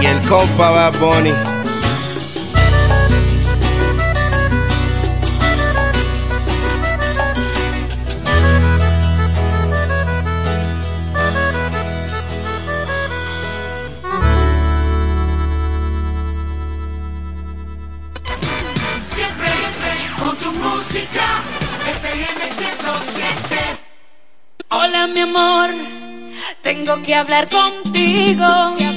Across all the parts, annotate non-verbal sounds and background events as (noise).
Y el compa Bad Bunny. Que hablar contigo.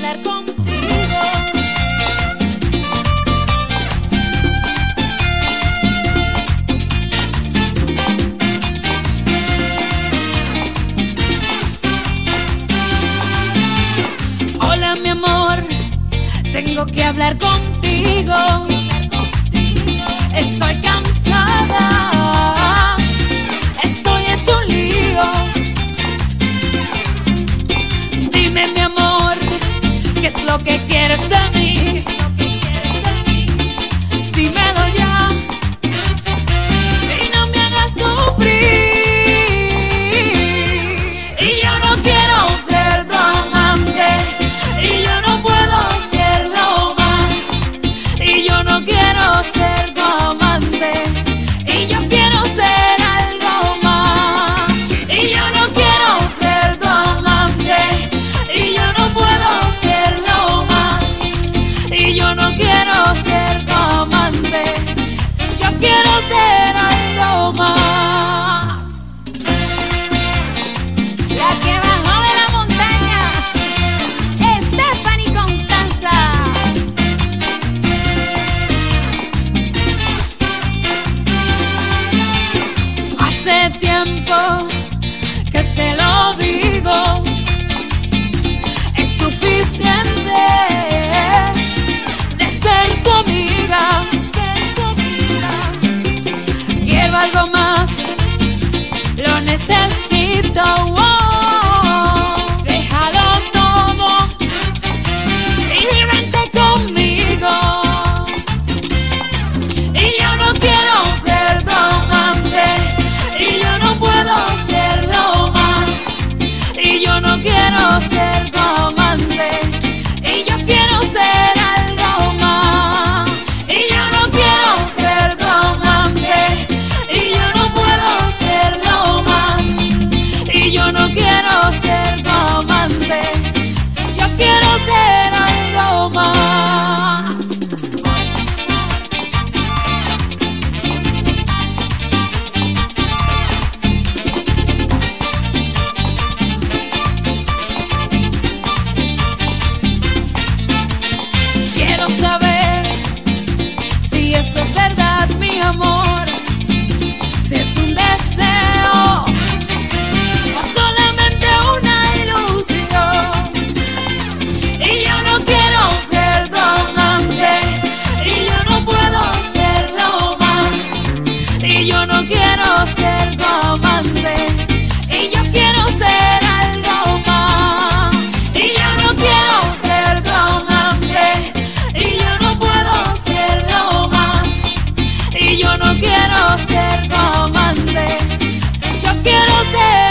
quiero ser como André. Yo quiero ser.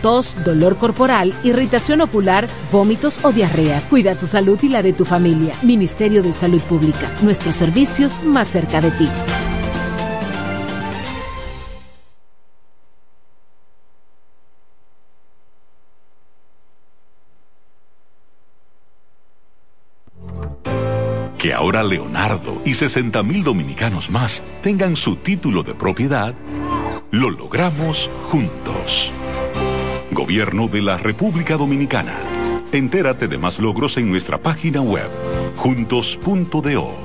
tos, dolor corporal, irritación ocular, vómitos o diarrea. Cuida tu salud y la de tu familia. Ministerio de Salud Pública. Nuestros servicios más cerca de ti. Que ahora Leonardo y 60 mil dominicanos más tengan su título de propiedad Lo logramos juntos. Gobierno de la República Dominicana. Entérate de más logros en nuestra página web, juntos.do.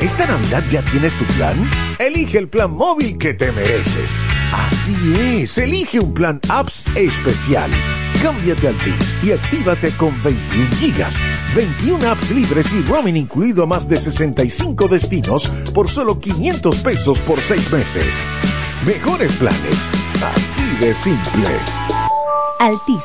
¿Esta Navidad ya tienes tu plan? Elige el plan móvil que te mereces. Así es, elige un plan apps especial Cámbiate al TIS y actívate con 21 gigas, 21 apps libres y roaming incluido a más de 65 destinos por solo 500 pesos por 6 meses. Mejores planes, así de simple. Altis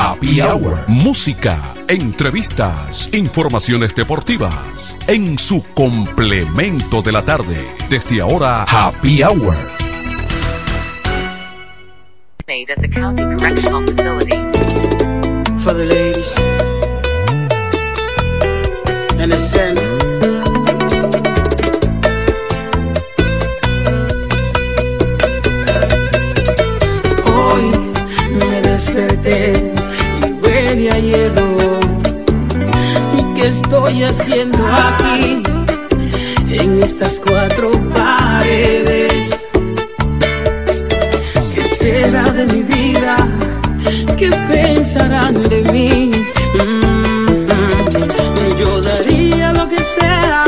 Happy Hour. Música, entrevistas, informaciones deportivas. En su complemento de la tarde. Desde ahora, Happy Hour. Made at the County Correctional Facility. For the ladies. And the huele. ¿Qué estoy haciendo aquí? En estas cuatro paredes. ¿Qué será de mi vida? ¿Qué pensarán de mí? Mm, Yo daría lo que sea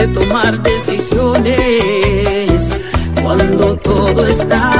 de tomar decisiones cuando todo estaba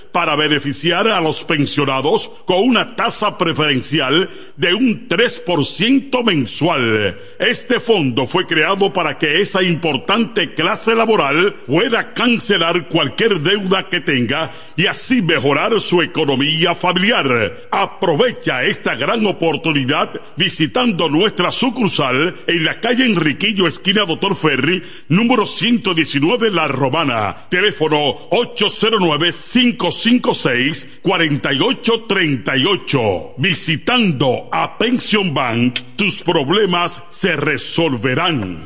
para beneficiar a los pensionados con una tasa preferencial de un 3% mensual. Este fondo fue creado para que esa importante clase laboral pueda cancelar cualquier deuda que tenga y así mejorar su economía familiar. Aprovecha esta gran oportunidad visitando nuestra sucursal en la calle Enriquillo, esquina Doctor Ferry, número 119 La Romana. Teléfono 809-556-4838. Visitando a Pension Bank, tus problemas se resolverán.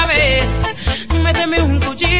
Méteme un cuchillo.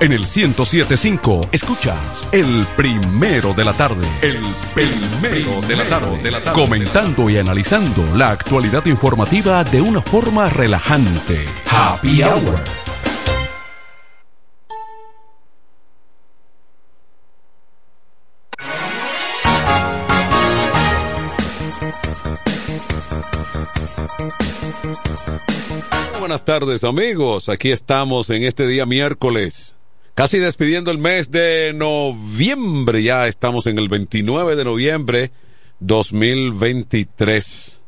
En el 1075 escuchas el primero de la tarde. El primero de la tarde. De la tarde. Comentando y analizando la actualidad informativa de una forma relajante. Happy Hour. Buenas tardes amigos, aquí estamos en este día miércoles, casi despidiendo el mes de noviembre, ya estamos en el 29 de noviembre 2023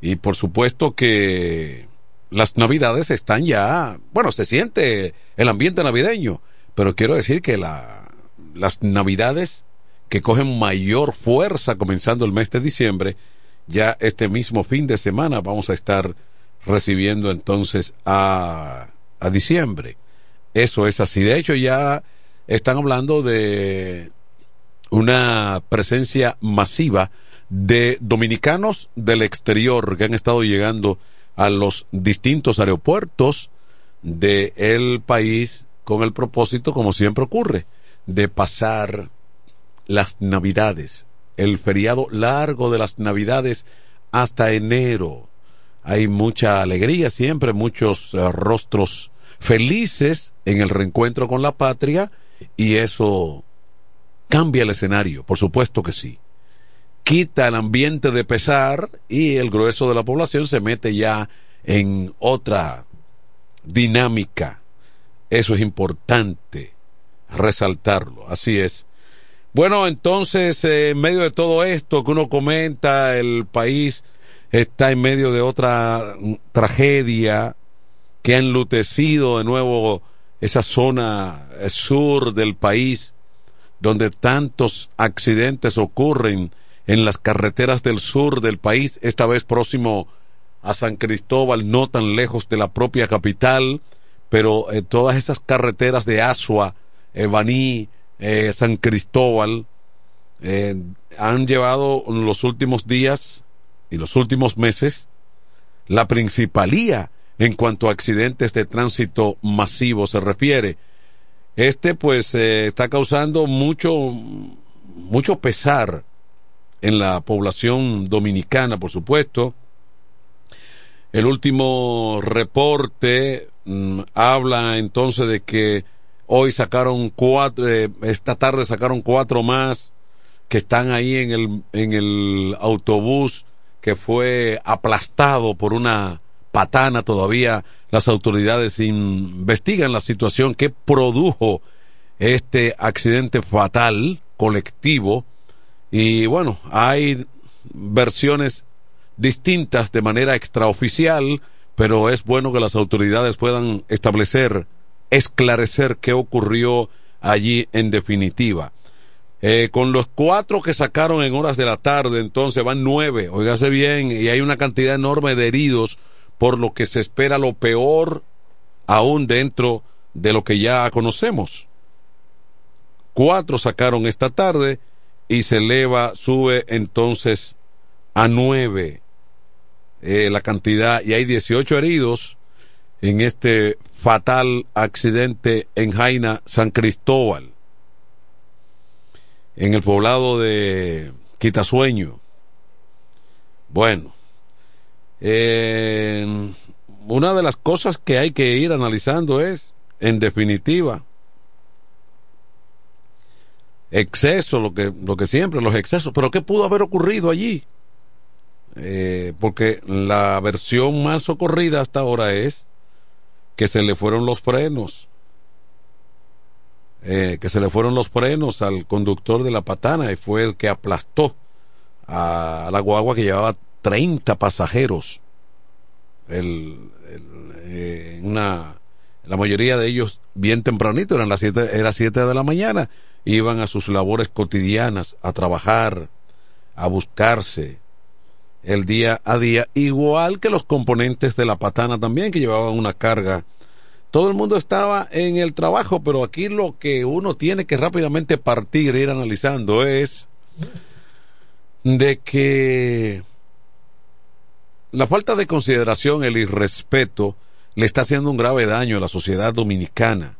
y por supuesto que las navidades están ya, bueno, se siente el ambiente navideño, pero quiero decir que la, las navidades que cogen mayor fuerza comenzando el mes de diciembre, ya este mismo fin de semana vamos a estar recibiendo entonces a, a diciembre. Eso es así. De hecho, ya están hablando de una presencia masiva de dominicanos del exterior que han estado llegando a los distintos aeropuertos del país con el propósito, como siempre ocurre, de pasar las navidades, el feriado largo de las navidades hasta enero. Hay mucha alegría siempre, muchos eh, rostros felices en el reencuentro con la patria y eso cambia el escenario, por supuesto que sí. Quita el ambiente de pesar y el grueso de la población se mete ya en otra dinámica. Eso es importante resaltarlo, así es. Bueno, entonces, eh, en medio de todo esto que uno comenta, el país está en medio de otra tragedia que ha enlutecido de nuevo esa zona eh, sur del país, donde tantos accidentes ocurren en las carreteras del sur del país, esta vez próximo a San Cristóbal, no tan lejos de la propia capital, pero eh, todas esas carreteras de Asua, Baní, eh, San Cristóbal eh, han llevado en los últimos días y los últimos meses la principalía en cuanto a accidentes de tránsito masivo se refiere. Este pues eh, está causando mucho mucho pesar en la población dominicana, por supuesto. El último reporte mm, habla entonces de que Hoy sacaron cuatro, eh, esta tarde sacaron cuatro más que están ahí en el, en el autobús que fue aplastado por una patana. Todavía las autoridades investigan la situación que produjo este accidente fatal colectivo. Y bueno, hay versiones distintas de manera extraoficial, pero es bueno que las autoridades puedan establecer esclarecer qué ocurrió allí en definitiva. Eh, con los cuatro que sacaron en horas de la tarde, entonces van nueve, oígase bien, y hay una cantidad enorme de heridos, por lo que se espera lo peor aún dentro de lo que ya conocemos. Cuatro sacaron esta tarde y se eleva, sube entonces a nueve eh, la cantidad, y hay 18 heridos en este fatal accidente en Jaina, San Cristóbal, en el poblado de Quitasueño. Bueno, una de las cosas que hay que ir analizando es, en definitiva, exceso, lo que, siempre, los excesos, pero ¿qué pudo haber ocurrido allí? Eh, porque la versión más ocurrida hasta ahora es que se le fueron los frenos, eh, que se le fueron los frenos al conductor de la patana y fue el que aplastó a, la guagua que llevaba 30 pasajeros. Eh, la mayoría de ellos bien tempranito, eran las siete, era siete de la mañana, iban a sus labores cotidianas, a trabajar, a buscarse, el día a día, igual que los componentes de la patana también, que llevaban una carga. Todo el mundo estaba en el trabajo, pero aquí lo que uno tiene que rápidamente partir e ir analizando es de que la falta de consideración, el irrespeto, le está haciendo un grave daño a la sociedad dominicana.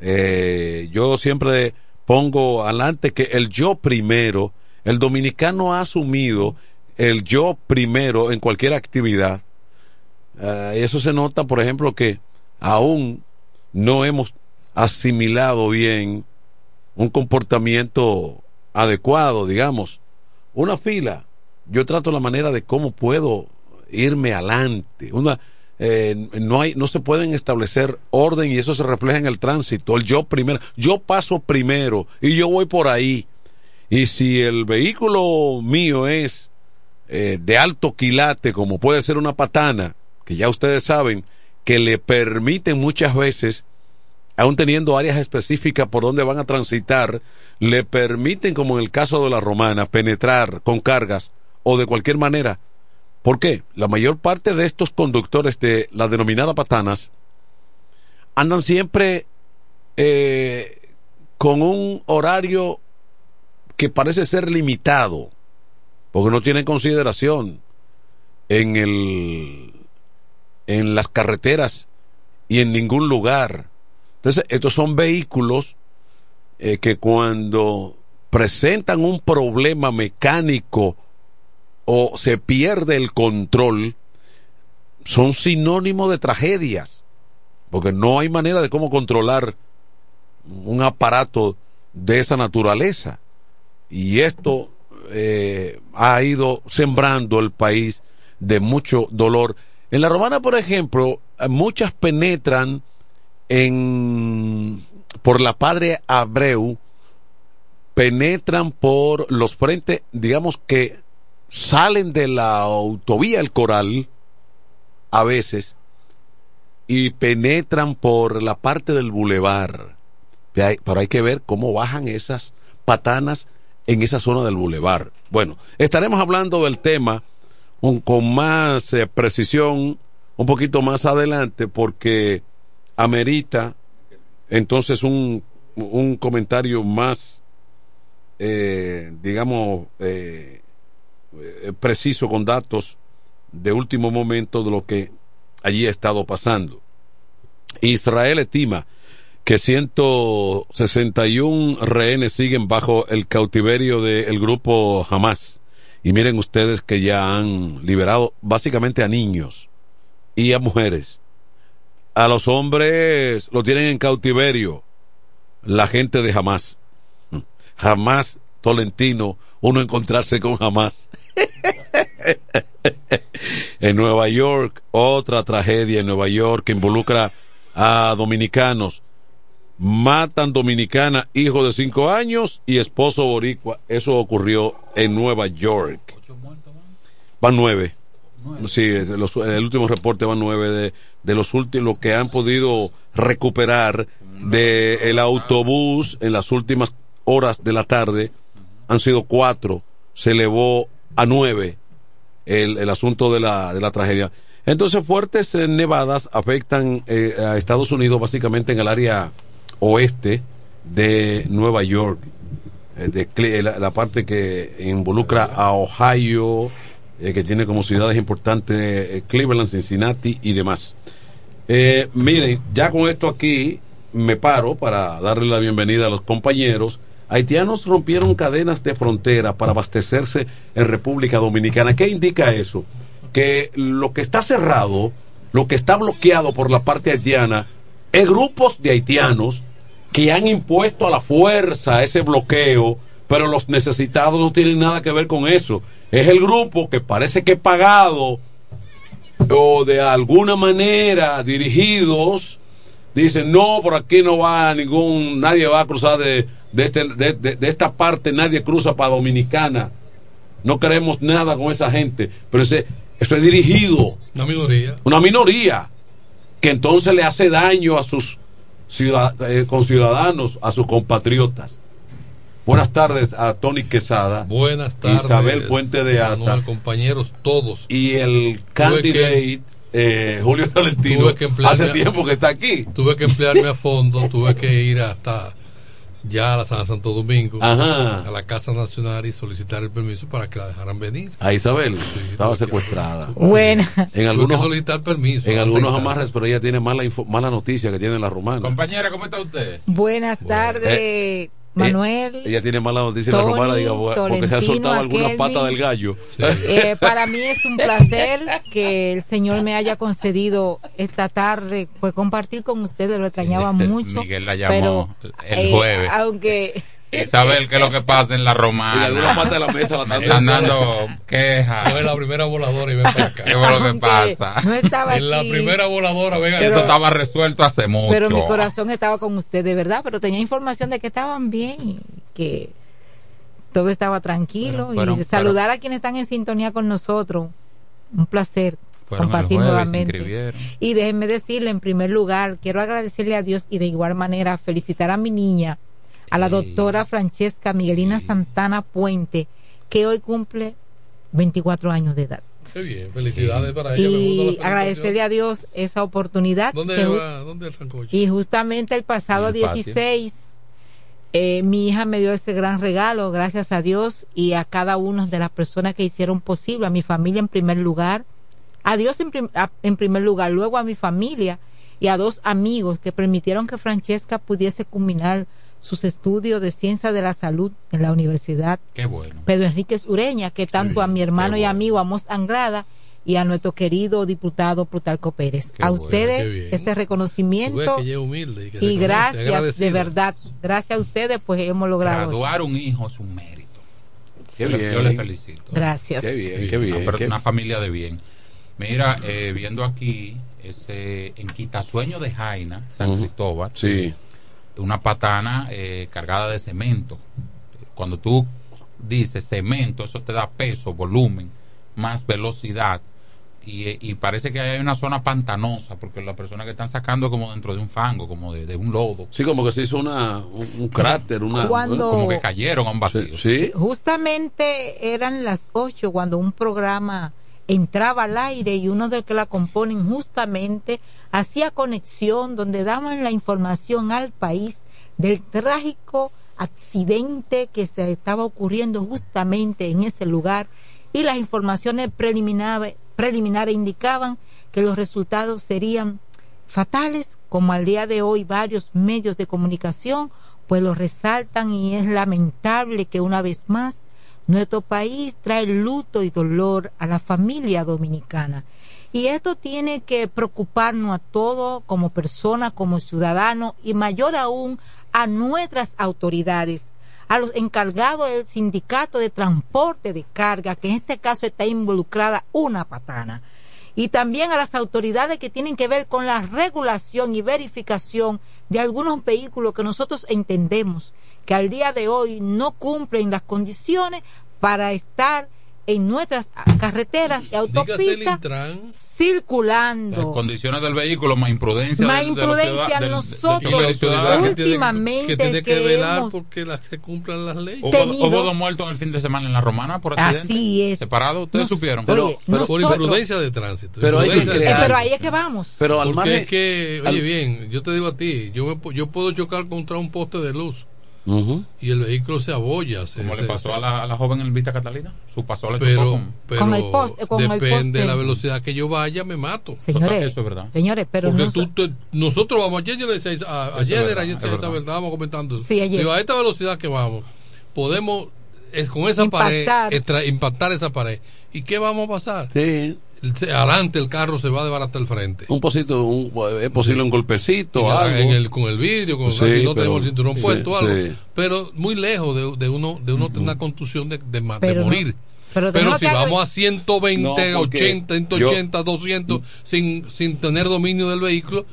Eh, yo siempre pongo adelante que el yo primero, el dominicano ha asumido el yo primero en cualquier actividad. Uh, eso se nota, por ejemplo, que aún no hemos asimilado bien un comportamiento adecuado, digamos. Una fila, yo trato la manera de cómo puedo irme adelante. Una, eh, no hay, no se pueden establecer orden y eso se refleja en el tránsito. El yo primero, yo paso primero y yo voy por ahí. Y si el vehículo mío es eh, de alto quilate, como puede ser una patana, que ya ustedes saben, que le permiten muchas veces, aún teniendo áreas específicas por donde van a transitar, le permiten, como en el caso de la romana, penetrar con cargas o de cualquier manera. ¿Por qué? La mayor parte de estos conductores de las denominadas patanas andan siempre eh, con un horario que parece ser limitado porque no tienen consideración en el en las carreteras y en ningún lugar. Entonces, estos son vehículos eh, que cuando presentan un problema mecánico o se pierde el control, son sinónimo de tragedias, porque no hay manera de cómo controlar un aparato de esa naturaleza. Y esto eh, ha ido sembrando el país de mucho dolor. En la romana, por ejemplo, muchas penetran en por la Padre Abreu, penetran por los frentes, digamos que salen de la autovía El Coral a veces y penetran por la parte del bulevar. Pero hay que ver cómo bajan esas patanas en esa zona del bulevar. Bueno, estaremos hablando del tema con más eh, precisión un poquito más adelante porque amerita entonces un, un comentario más, eh, digamos, eh, preciso con datos de último momento de lo que allí ha estado pasando. Israel estima que 161 rehenes siguen bajo el cautiverio del grupo Hamas. Y miren ustedes que ya han liberado básicamente a niños y a mujeres. A los hombres lo tienen en cautiverio la gente de Hamas. Jamás, Tolentino, uno encontrarse con Hamas. (laughs) en Nueva York, otra tragedia en Nueva York que involucra a dominicanos. Matan dominicana, hijo de cinco años y esposo boricua. Eso ocurrió en Nueva York. Van nueve. Sí, el último reporte van nueve de, de los últimos que han podido recuperar del el autobús en las últimas horas de la tarde. Han sido cuatro. Se elevó a nueve el, el asunto de la, de la tragedia. Entonces, fuertes eh, nevadas afectan eh, a Estados Unidos básicamente en el área oeste de Nueva York, eh, de, la, parte que involucra a Ohio, que tiene como ciudades importantes Cleveland, Cincinnati y demás. miren, ya con esto aquí me paro para darle la bienvenida a los compañeros. Haitianos rompieron cadenas de frontera para abastecerse en República Dominicana. ¿Qué indica eso? Que lo que está cerrado, lo que está bloqueado por la parte haitiana, es grupos de haitianos que han impuesto a la fuerza ese bloqueo, pero los necesitados no tienen nada que ver con eso. Es el grupo que parece que pagado o de alguna manera dirigidos dicen no por aquí no va ningún nadie va a cruzar de de, este, de, de, esta parte nadie cruza para Dominicana. No queremos nada con esa gente. Pero ese, eso es dirigido. Una minoría. Una minoría. Que entonces le hace daño a sus ciudad, eh, conciudadanos, a sus compatriotas. Buenas tardes a Tony Quesada. Buenas tardes. Isabel Puente de Asa. compañeros todos. Y el candidate eh, Julio Valentino. hace tiempo que está aquí. Tuve que emplearme a fondo, tuve que ir hasta ya a la San Santo Domingo, a la Casa Nacional y solicitar el permiso para que la dejaran venir. A Isabel, estaba secuestrada. Bueno, (laughs) en algunos solicitar permiso. En algunos amarres, pero ella tiene mala mala noticia que tiene la romana. Compañera, ¿cómo está usted? Buenas tardes. Eh, Manuel. ella tiene mala noticia en la romana, diga, porque se ha soltado algunas patas del gallo. Eh, para mí es un placer que el Señor me haya concedido esta tarde, pues compartir con ustedes, lo extrañaba mucho. Miguel la llamó el eh, jueves. Aunque saber qué es lo que pasa en la romana. Y alguna parte de la mesa la están dando quejas. No es la primera voladora y ven para acá. ¿Qué es lo que pasa? No estaba en la primera voladora, venga. Eso estaba resuelto hace mucho. Pero mi corazón estaba con usted, de verdad. Pero tenía información de que estaban bien, que todo estaba tranquilo. y saludar a quienes están en sintonía con nosotros. Un placer compartir nuevamente. Y déjenme decirle, en primer lugar, quiero agradecerle a Dios y de igual manera felicitar a mi niña a la doctora Francesca Miguelina Santana Puente, que hoy cumple 24 años de edad. Qué bien, felicidades para ella. Y agradecerle a Dios esa oportunidad. ¿Dónde, va, ¿dónde el Y justamente el pasado 16, eh, mi hija me dio ese gran regalo, gracias a Dios y a cada una de las personas que hicieron posible, a mi familia en primer lugar, a Dios en, en primer lugar, luego a mi familia y a dos amigos que permitieron que Francesca pudiese culminar sus estudios de ciencia de la salud en la Universidad Qué bueno. Pedro Enríquez Ureña, que tanto a mi hermano y amigo Amos Anglada y a nuestro querido diputado Plutarco Pérez. Qué a bueno, ustedes ese reconocimiento que humilde y que gracias, de verdad, gracias a ustedes pues hemos logrado. Graduar un hijo es un mérito. Qué Yo le- bien. Yo le felicito. Gracias. Qué bien, Sí, qué bien. Una, per- qué- una familia de bien. Mira, eh, viendo aquí ese en Quitasueño de Jaina, San. Cristóbal, Sí. Una patana eh, cargada de cemento. Cuando tú dices cemento, eso te da peso, volumen, más velocidad. Y, eh, y parece que hay una zona pantanosa, porque las personas que están sacando como dentro de un fango, como de, de un lodo. Sí, como que se hizo una, un, un cráter, una... Cuando- Como que cayeron a un vacío. Sí. Justamente eran las 8 cuando un programa entraba al aire y uno de los que la componen justamente hacía conexión donde daban la información al país del trágico accidente que se estaba ocurriendo justamente en ese lugar y las informaciones preliminares, preliminares indicaban que los resultados serían fatales, como al día de hoy varios medios de comunicación pues lo resaltan y es lamentable que una vez más nuestro país trae luto y dolor a la familia dominicana. Y esto tiene que preocuparnos a todos como personas, como ciudadanos y mayor aún a nuestras autoridades, a los encargados del sindicato de transporte de carga, que en este caso está involucrada una patana y también a las autoridades que tienen que ver con la regulación y verificación de algunos vehículos que nosotros entendemos que al día de hoy no cumplen las condiciones para estar en nuestras carreteras y autopistas Intran. Las circulando. condiciones del vehículo, más imprudencia. Más de imprudencia, nosotros, de tiene- últimamente que tiene que, que velar hemos porque la- se cumplan las leyes. Hubo, tenido- hubo dos muertos en el fin de semana en la Romana por accidente. Así es. Separados, ustedes Nos- supieron. Oye, Pero- pero- por nosotros- imprudencia de tránsito. Pero hay que Eh, crear- pero ahí es que vamos. Pero al Porque margen... es que, oye al- bien, yo te digo a ti, yo, me yo puedo chocar contra un poste de luz Y el vehículo se abolla. Se, Como le pasó se- a la, a la joven en Vista Catalina. Su pasó le pero, con- pero Con el con el depende de la velocidad que yo vaya, me mato. Señores, Eso es verdad. señores, pero Porque no tú te- nosotros vamos, ayer yo le decía a, es ayer verdad, era, ayer es verdad. verdad, estábamos comentando. Sí, ayer. Digo, a esta velocidad que vamos, podemos es, con esa Impactar. pared extra- impactar esa pared. ¿Y qué vamos a pasar? Sí. Adelante el carro se va a desbaratar el frente. Un posito, un, es posible un golpecito, En algo. en el- con el vidrio, con, Sí, si no pero- tenemos el cinturón sí, puesto, algo. sí. Pero muy lejos de, de uno de uno tener una contusión de, de, ma- de Pero no- morir. pero si vamos a 120, No, porque 80, 180, 200 sin, sin tener dominio del vehículo,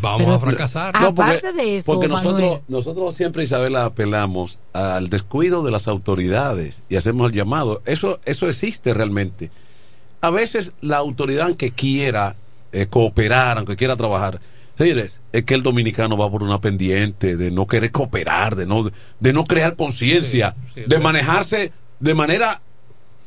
vamos Pero- a fracasar. Ah, Aparte de eso, porque Manuel. nosotros, nosotros siempre, Isabela, apelamos al descuido de las autoridades y hacemos el llamado. Eso, eso existe realmente. A veces la autoridad, aunque quiera eh, cooperar, aunque quiera trabajar, señores, es que el dominicano va por una pendiente de no querer cooperar, de no, de no crear conciencia, Sí, sí, de manejarse de manera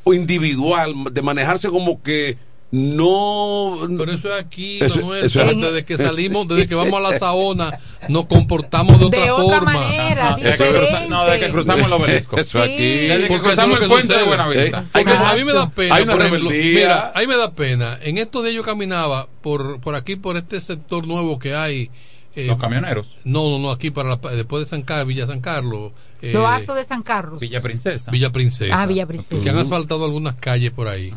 individual, de manejarse como que no Pero eso es aquí, Eso- Manuel. eso es- desde que salimos, desde que vamos a la (laughs) Saona, nos comportamos de otra, De otra forma. manera, No, desde que no, desde que cruzamos el obelisco. Eso aquí. Desde que Porque cruzamos el puente de. Buenavista. Eh, a mí me da pena. Hay una por ejemplo, mira, a mí me da pena. En estos días yo caminaba por, por aquí, por este sector nuevo que hay. Eh, Los camioneros. No, no, no, aquí para la- después de San Carlos, Villa San Carlos. eh, Lo alto de San Carlos. Villa Princesa. Villa Princesa. Ah, Villa Princesa. Que han asfaltado algunas calles por ahí.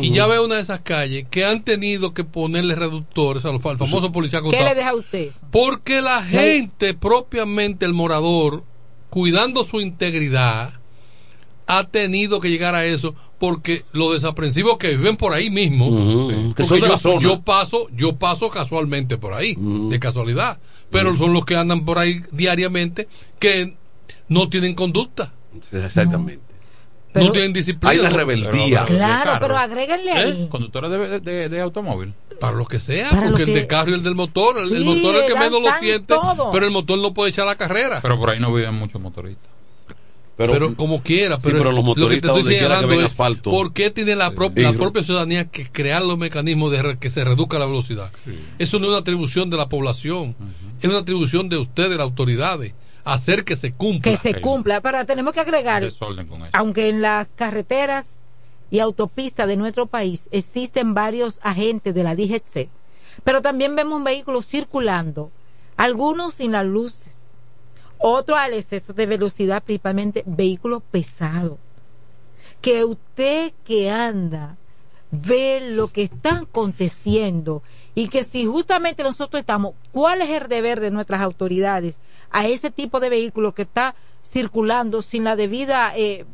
Y ya veo una de esas calles que han tenido que ponerle reductores a los al famoso policía ¿Qué le deja a usted? Porque la gente, propiamente el morador, cuidando su integridad, ha tenido que llegar a eso porque los desaprensivos que viven por ahí mismo, que son de yo, la zona. yo paso, yo paso casualmente por ahí, de casualidad, pero son los que andan por ahí diariamente que no tienen conducta, Exactamente. no tienen disciplina. Hay ¿no? rebeldía. Pero- Claro, carro. pero agréguenle ¿Eh? ahí. Conductores de, de, de automóvil. Para lo que sea, Para porque el de carro y el del motor, el, motor es el que menos lo siente, todo. pero el motor no puede echar la carrera. Pero por ahí no viven muchos motoristas. Pero, como quiera, Sí, pero, pero los lo que te motoristas estoy que es asfalto. por qué tiene la, pro- la propia ciudadanía que crear los mecanismos de re- que se reduzca la velocidad. Eso no es una atribución de la población, es una atribución de ustedes, las autoridades, hacer que se cumpla. Que se cumpla. Pero tenemos que agregar, aunque en las carreteras y autopistas de nuestro país existen varios agentes de la DGC, pero también vemos vehículos circulando, algunos sin las luces, Otro al exceso de velocidad, principalmente vehículos pesados. Que usted que anda ve lo que está aconteciendo y que si justamente nosotros estamos, ¿cuál es el deber de nuestras autoridades a ese tipo de vehículo que está circulando sin la debida eh,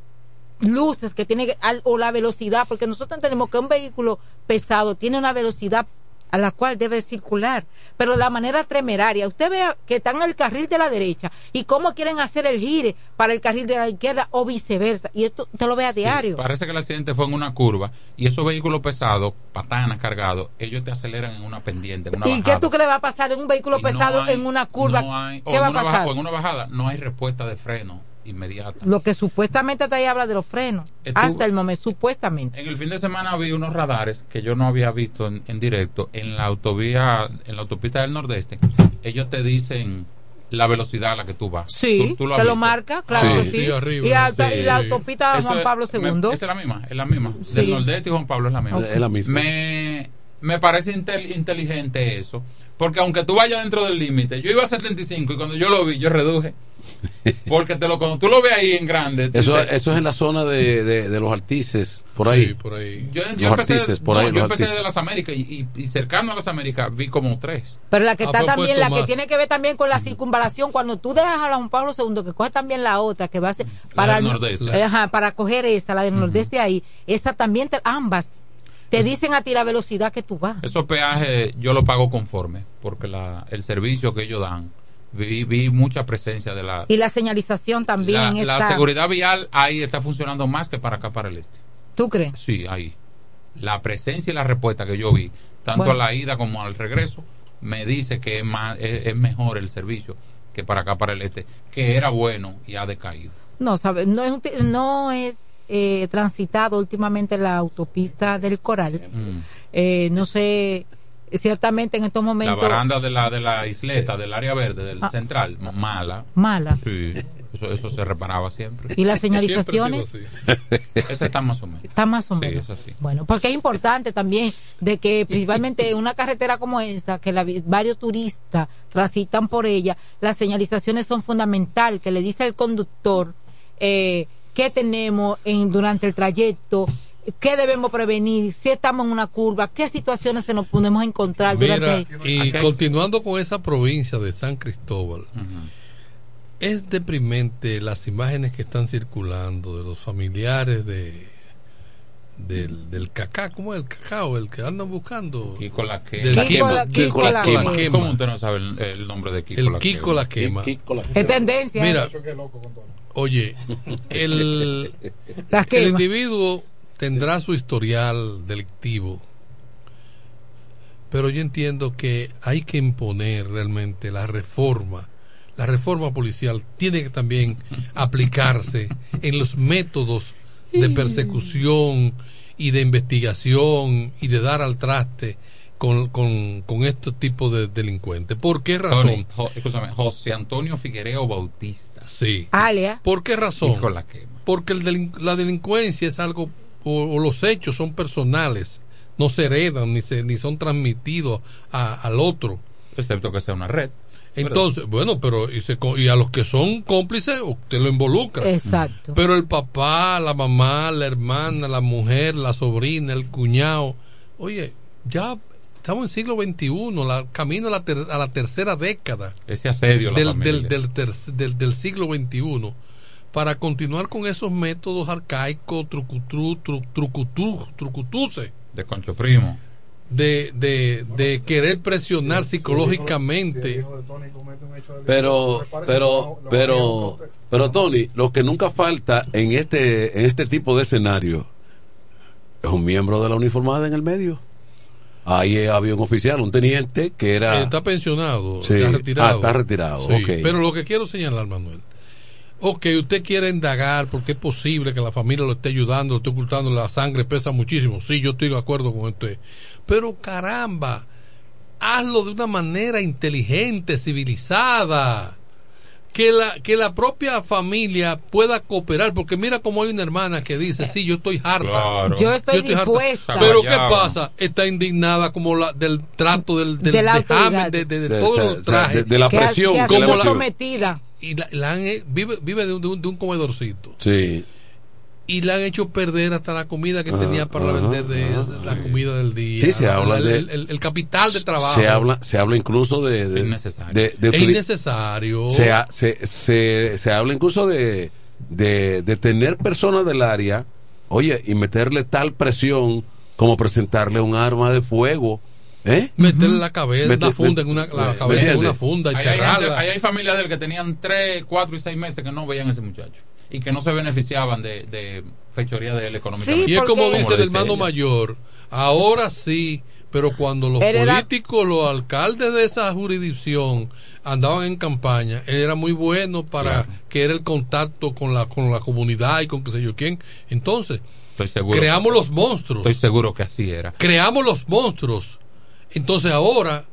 luces que tiene o la velocidad? Porque nosotros entendemos que un vehículo pesado tiene una velocidad a la cual debe circular, pero de la manera temeraria. Usted ve que están en el carril de la derecha y cómo quieren hacer el gire para el carril de la izquierda o viceversa. Y esto usted lo ve a diario. Parece que el accidente fue en una curva y esos vehículos pesados, patanas cargados, ellos te aceleran en una pendiente, en una ¿Y bajada. qué tú crees va a pasar en un vehículo Y no pesado hay- en una curva? no hay- ¿Qué va a pasar? en una bajada no hay respuesta de freno inmediata. Lo que supuestamente hasta ahí habla de los frenos. Estuvo- hasta el momento, supuestamente. En el fin de semana vi unos radares que yo no había visto en, en directo en la autovía, en la autopista del Nordeste. Ellos te dicen la velocidad a la que tú vas. Sí, ¿Tú- tú lo te lo marca, claro Ah, que sí. y, alta- y la autopista Eso Juan Pablo me- II. esa es la misma, es la misma. Sí. Del Nordeste y Juan Pablo es la misma. Es la misma. Me, me parece intel- inteligente eso. Porque aunque tú vayas dentro del límite, yo iba a 75 y cuando yo lo vi, yo reduje. Porque te lo, cuando tú lo ves ahí en grande. Eso, eso es en la zona de, de, de los artices, por ahí. por ahí. Yo, los yo empecé, artices, por no, ahí. yo los empecé artices. de las Américas y, y- y cercano a las Américas vi como tres. Pero la que Ah, está también, la que más. tiene que ver también con la circunvalación, cuando tú dejas a la Juan Pablo II, que coge también la otra, que va a ser para, el- Nordeste. ajá, para coger esa, la del Nordeste ahí, esa también, te- ambas, te dicen a ti la velocidad que tú vas. Esos peajes yo lo pago conforme, porque la, el servicio que ellos dan, vi, vi mucha presencia de la, Y la señalización también la está. seguridad vial. Ahí está funcionando más que para acá, para el este. ¿Tú crees? Sí, ahí. La presencia y la respuesta que yo vi, tanto Bueno. a la ida como al regreso, me dice que es, más, es, es mejor el servicio que para acá, para el este, que era bueno y ha decaído. No, sabe, no es, no es eh, transitado últimamente la autopista del Coral. Mm. Eh, no sé, ciertamente en estos La momentos. baranda de la, de la isleta, del área verde, del Ah. central, mala. Mala. Sí, eso, eso se reparaba siempre. ¿Y las (laughs) señalizaciones? Esa está más o menos. Está más o Sí, menos. eso sí. Bueno, porque es importante también de que (laughs) principalmente una carretera como esa, que la varios turistas transitan por ella, las señalizaciones son fundamental, que le dice al conductor eh, qué tenemos en, durante el trayecto, qué debemos prevenir, si estamos en una curva, qué situaciones se nos podemos encontrar Mira, durante... y continuando con esa provincia de San Cristóbal, es deprimente las imágenes que están circulando de los familiares de del, del cacao, ¿cómo es el cacao? El que andan buscando. Kiko la quema. Del Kiko quema, la- del Kiko la Kiko quema. ¿Cómo usted no sabe el, el nombre de Kiko El la Kiko quema? la quema. Es tendencia. Mira, oye, el, (laughs) el individuo tendrá su historial delictivo, pero yo entiendo que hay que imponer realmente la reforma. La reforma policial tiene que también (laughs) aplicarse en los métodos de persecución y de investigación y de dar al traste con, con, con estos tipos de delincuentes. ¿Por qué razón? Tony, Jo- escúchame, José Antonio Figuereo Bautista. Sí. Alia. ¿Por qué razón? Kiko la quema. Porque el la delincuencia es algo, o, o los hechos son personales, no se heredan ni, se, ni son transmitidos a- al otro. Excepto que sea una red. Entonces, bueno, pero y, se co- y a los que son cómplices, usted lo involucra. Exacto. Pero el papá, la mamá, la hermana, la mujer, la sobrina, el cuñado, oye, ya estamos en siglo XXI, la, camino a la, ter- a la tercera década Ese asedio a la del, del, del, ter- del, del siglo XXI para continuar con esos métodos arcaicos, trucutru, tru, trucutú, trucutuse, De Concho Primo. de, de, de querer presionar psicológicamente. Pero, pero, pero, pero Tony, lo que nunca falta en este, en este tipo de escenario es un miembro de la uniformada en el medio. Ahí eh, había un oficial, un teniente que era. Está pensionado, Sí. está retirado. Ah, está retirado, Sí. Pero lo que quiero señalar, Manuel, ok, usted quiere indagar porque es posible que la familia lo esté ayudando, lo esté ocultando, la sangre pesa muchísimo. Sí, yo estoy de acuerdo con usted. Pero caramba, hazlo de una manera inteligente, civilizada. Que la, que la propia familia pueda cooperar, porque mira como hay una hermana que dice, sí, yo estoy harta. Claro. Yo estoy harta". dispuesta. Pero ¿qué pasa? Está indignada como la del trato del, del De la de, de- de De- todos o los trajes. de- de la presión le metió. sometida. Y la, la han, vive, vive de un, de un- de un comedorcito Sí. y le han hecho perder hasta la comida que tenía para vender de la comida del día. Sí, se la- habla el, de- el- el- el capital de trabajo. Se habla, se habla incluso de. de, de- de es innecesario. se, ha- se, se, se habla incluso de, de, de tener personas del área, oye, y meterle tal presión como presentarle un arma de fuego. ¿Eh? Meterle la cabeza, Mete- una funda en una, la ¿me cabeza en una funda y Ahí hay, ahí hay familias de él que tenían 3, 4 y 6 meses que no veían a ese muchacho y que no se beneficiaban de, de fechoría de él económicamente. y es como dice el hermano ella. mayor, ahora sí, pero cuando los Él era- políticos, los alcaldes de esa jurisdicción andaban en campaña, él era muy bueno para que era el contacto con la con la comunidad y con qué sé yo quién. Entonces, Estoy seguro. creamos los monstruos. Estoy seguro que así era. creamos los monstruos. Entonces ahora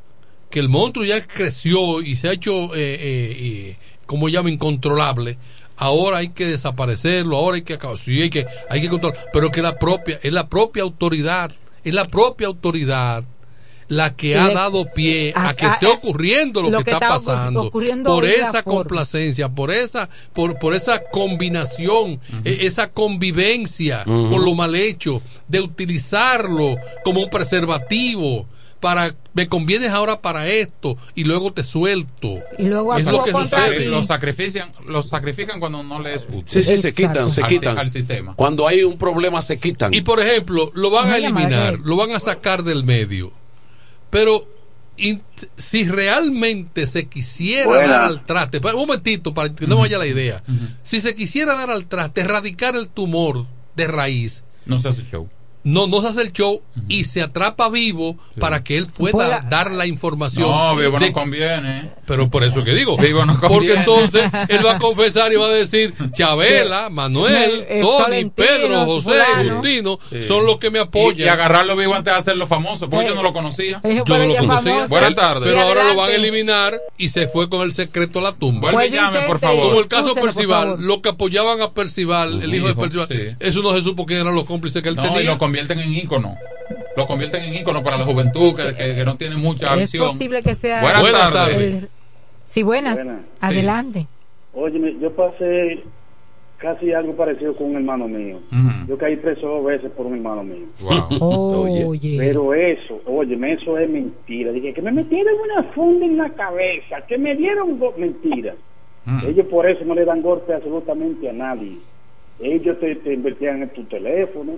que el monstruo ya creció y se ha hecho, eh, eh, eh, como llama, incontrolable, ahora hay que desaparecerlo, ahora hay que acabar, sí, hay que, hay que controlar, pero que la propia, es la propia autoridad, es la propia autoridad la que ha dado pie a, a- que a- esté ocurriendo lo, lo que, que está, pasando. ocurriendo por esa complacencia por esa por, por esa combinación e- esa convivencia con lo mal hecho de utilizarlo como un preservativo para me convienes ahora para esto y luego te suelto Y luego es lo que sucede. Los sacrifican, los sacrifican cuando no les es útil. Sí, sí, se quitan, se quitan. Al sistema. Cuando hay un problema, se quitan. Y por ejemplo, lo van a eliminar, lo van a sacar del medio. Pero in- si realmente se quisiera Buena. dar al traste, un momentito para que no vaya la idea, si se quisiera dar al traste, erradicar el tumor de raíz, No se hace show. No, no se hace el show y se atrapa vivo para que él pueda Pueda- dar la información. No, vivo de- no conviene. pero por eso que digo, Vivo no porque conviene. entonces él va a (laughs) confesar y va a decir, Chabela, Manuel, Eh, Tony, Pedro, José, fulano. Justino, Sí. son los que me Y, apoyan. y agarrarlo vivo antes de hacerlo famoso, porque Eh, yo no lo conocía. Eh, Yo no lo conocía. Buenas tardes. Pero Y ahora lo van a eliminar y se fue con el secreto a la tumba. Vuelve y llame, por favor. Como el caso Excúselo, Percival, los que apoyaban a Percival, el hijo de Percival, sí. eso no se supo quién eran los cómplices que él No, y tenía. Lo convierten en ícono. Lo convierten en ícono para la juventud que, que- que no tiene mucha Es visión. posible que sea. Buenas, Buenas tardes. tardes. el- Sí, buenas. Buenas. Adelante. Óyeme, yo pasé casi algo parecido con un hermano mío. Yo caí preso dos veces por un hermano mío. Wow. (laughs) Oye. Pero eso, óyeme, eso es mentira. Dije que me metieron una funda en la cabeza, que me dieron. Mm. Ellos por eso no le dan golpe absolutamente a nadie. Ellos te, te invertían en tu teléfono.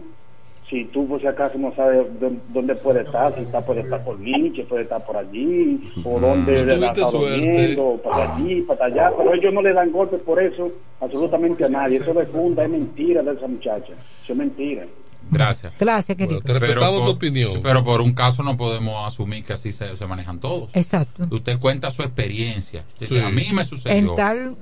Si tú por si acaso no sabes dó- dónde puede estar, si está puede estar por Nietzsche, puede estar por allí, o dónde le está durmiendo, o para allí, para allá, pero ellos no le dan golpe por eso absolutamente a nadie. Eso de funda es mentira de esa muchacha. Eso es mentira. Gracias. Gracias, querido. Te respetamos tu opinión. pero por un caso no podemos asumir que así se, se manejan todos. Exacto. Usted cuenta su experiencia. Dice, Sí. A mí me sucedió. En tal.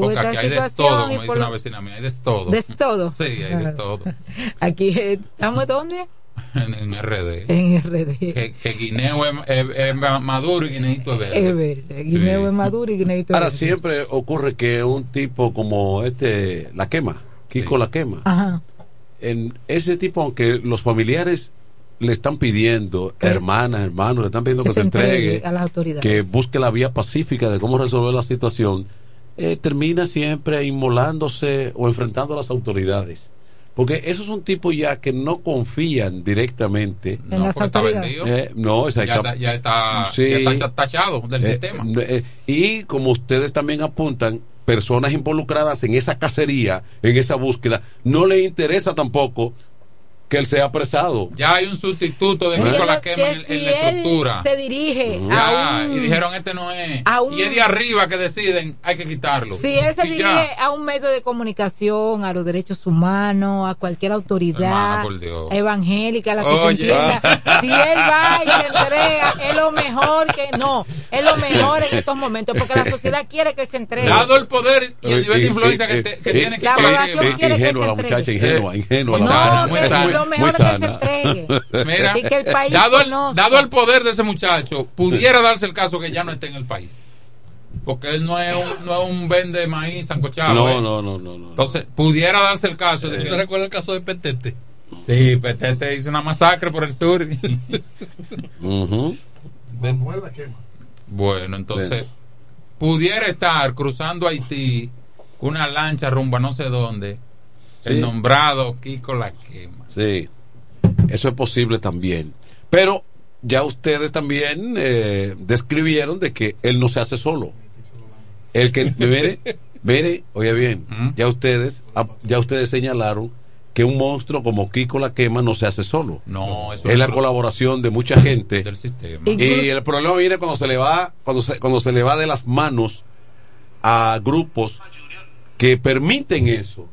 Tuve aquí hay de todo, como dice una vecina mía, hay de todo. de todo. (laughs) Sí, hay de todo. (laughs) Aquí eh, estamos dónde? En, en RD. En RD. Que, que guineo es, es- es maduro y guineito es verde. Es verde. Guineo Sí. es maduro y guineito es Ahora verde. siempre ocurre que un tipo como este, la quema, Kiko Sí. la quema, Ajá. en ese tipo, aunque los familiares le están pidiendo, hermanas, hermanos, le están pidiendo que, se entregue, a las autoridades. que busque la vía pacífica de cómo resolver la situación, eh, termina siempre inmolándose o enfrentando a las autoridades. Porque esos son tipos ya que no confían directamente. En las porque está. Eh, no, ya, está, ya, está, Sí. ya está tachado del Eh, sistema. eh, y como ustedes también apuntan, personas involucradas en esa cacería, en esa búsqueda, no le interesa tampoco que él sea apresado. Ya hay un sustituto de la que quema en, si en la estructura. se dirige Ya, a un... y dijeron este no es. a un- Y es de arriba que deciden, hay que quitarlo. Si él se Y dirige ya. a un medio de comunicación, a los derechos humanos, a cualquier autoridad Hermana, evangélica, la que Oye. se entienda, (laughs) si él va y se entrega, es lo mejor que no, es lo mejor en estos momentos, porque la sociedad quiere que se entregue. Dado el poder y el nivel de influencia que, te- que tiene La quema. quiere que ingenua se la muchacha, ingenua, ingenua. Muy la lo mejor es que se entregue. (laughs) Mira, Y que el país dado, el, conozca. dado el poder de ese muchacho, pudiera darse el caso que ya no esté en el país. Porque él no es un, no es un vende maíz sancochado. No, ¿eh? no, no, no, no. Entonces, pudiera darse el caso de ¿Te que. recuerdas el caso de Petete? Sí, Petete hizo una masacre por el sur. (laughs) Bueno, entonces. pudiera estar cruzando Haití una lancha rumbo a no sé dónde, Sí. el nombrado Kiko la quema. Sí, eso es posible también. Pero ya ustedes también eh, describieron de que él no se hace solo. El que, (laughs) mire, mire, oye bien, ya ustedes, ah, ya ustedes señalaron que un monstruo como Kiko la quema no se hace solo. No, eso es la pro- colaboración de mucha gente. del sistema. Y el problema viene cuando se le va, cuando se, cuando se le va de las manos a grupos que permiten eso,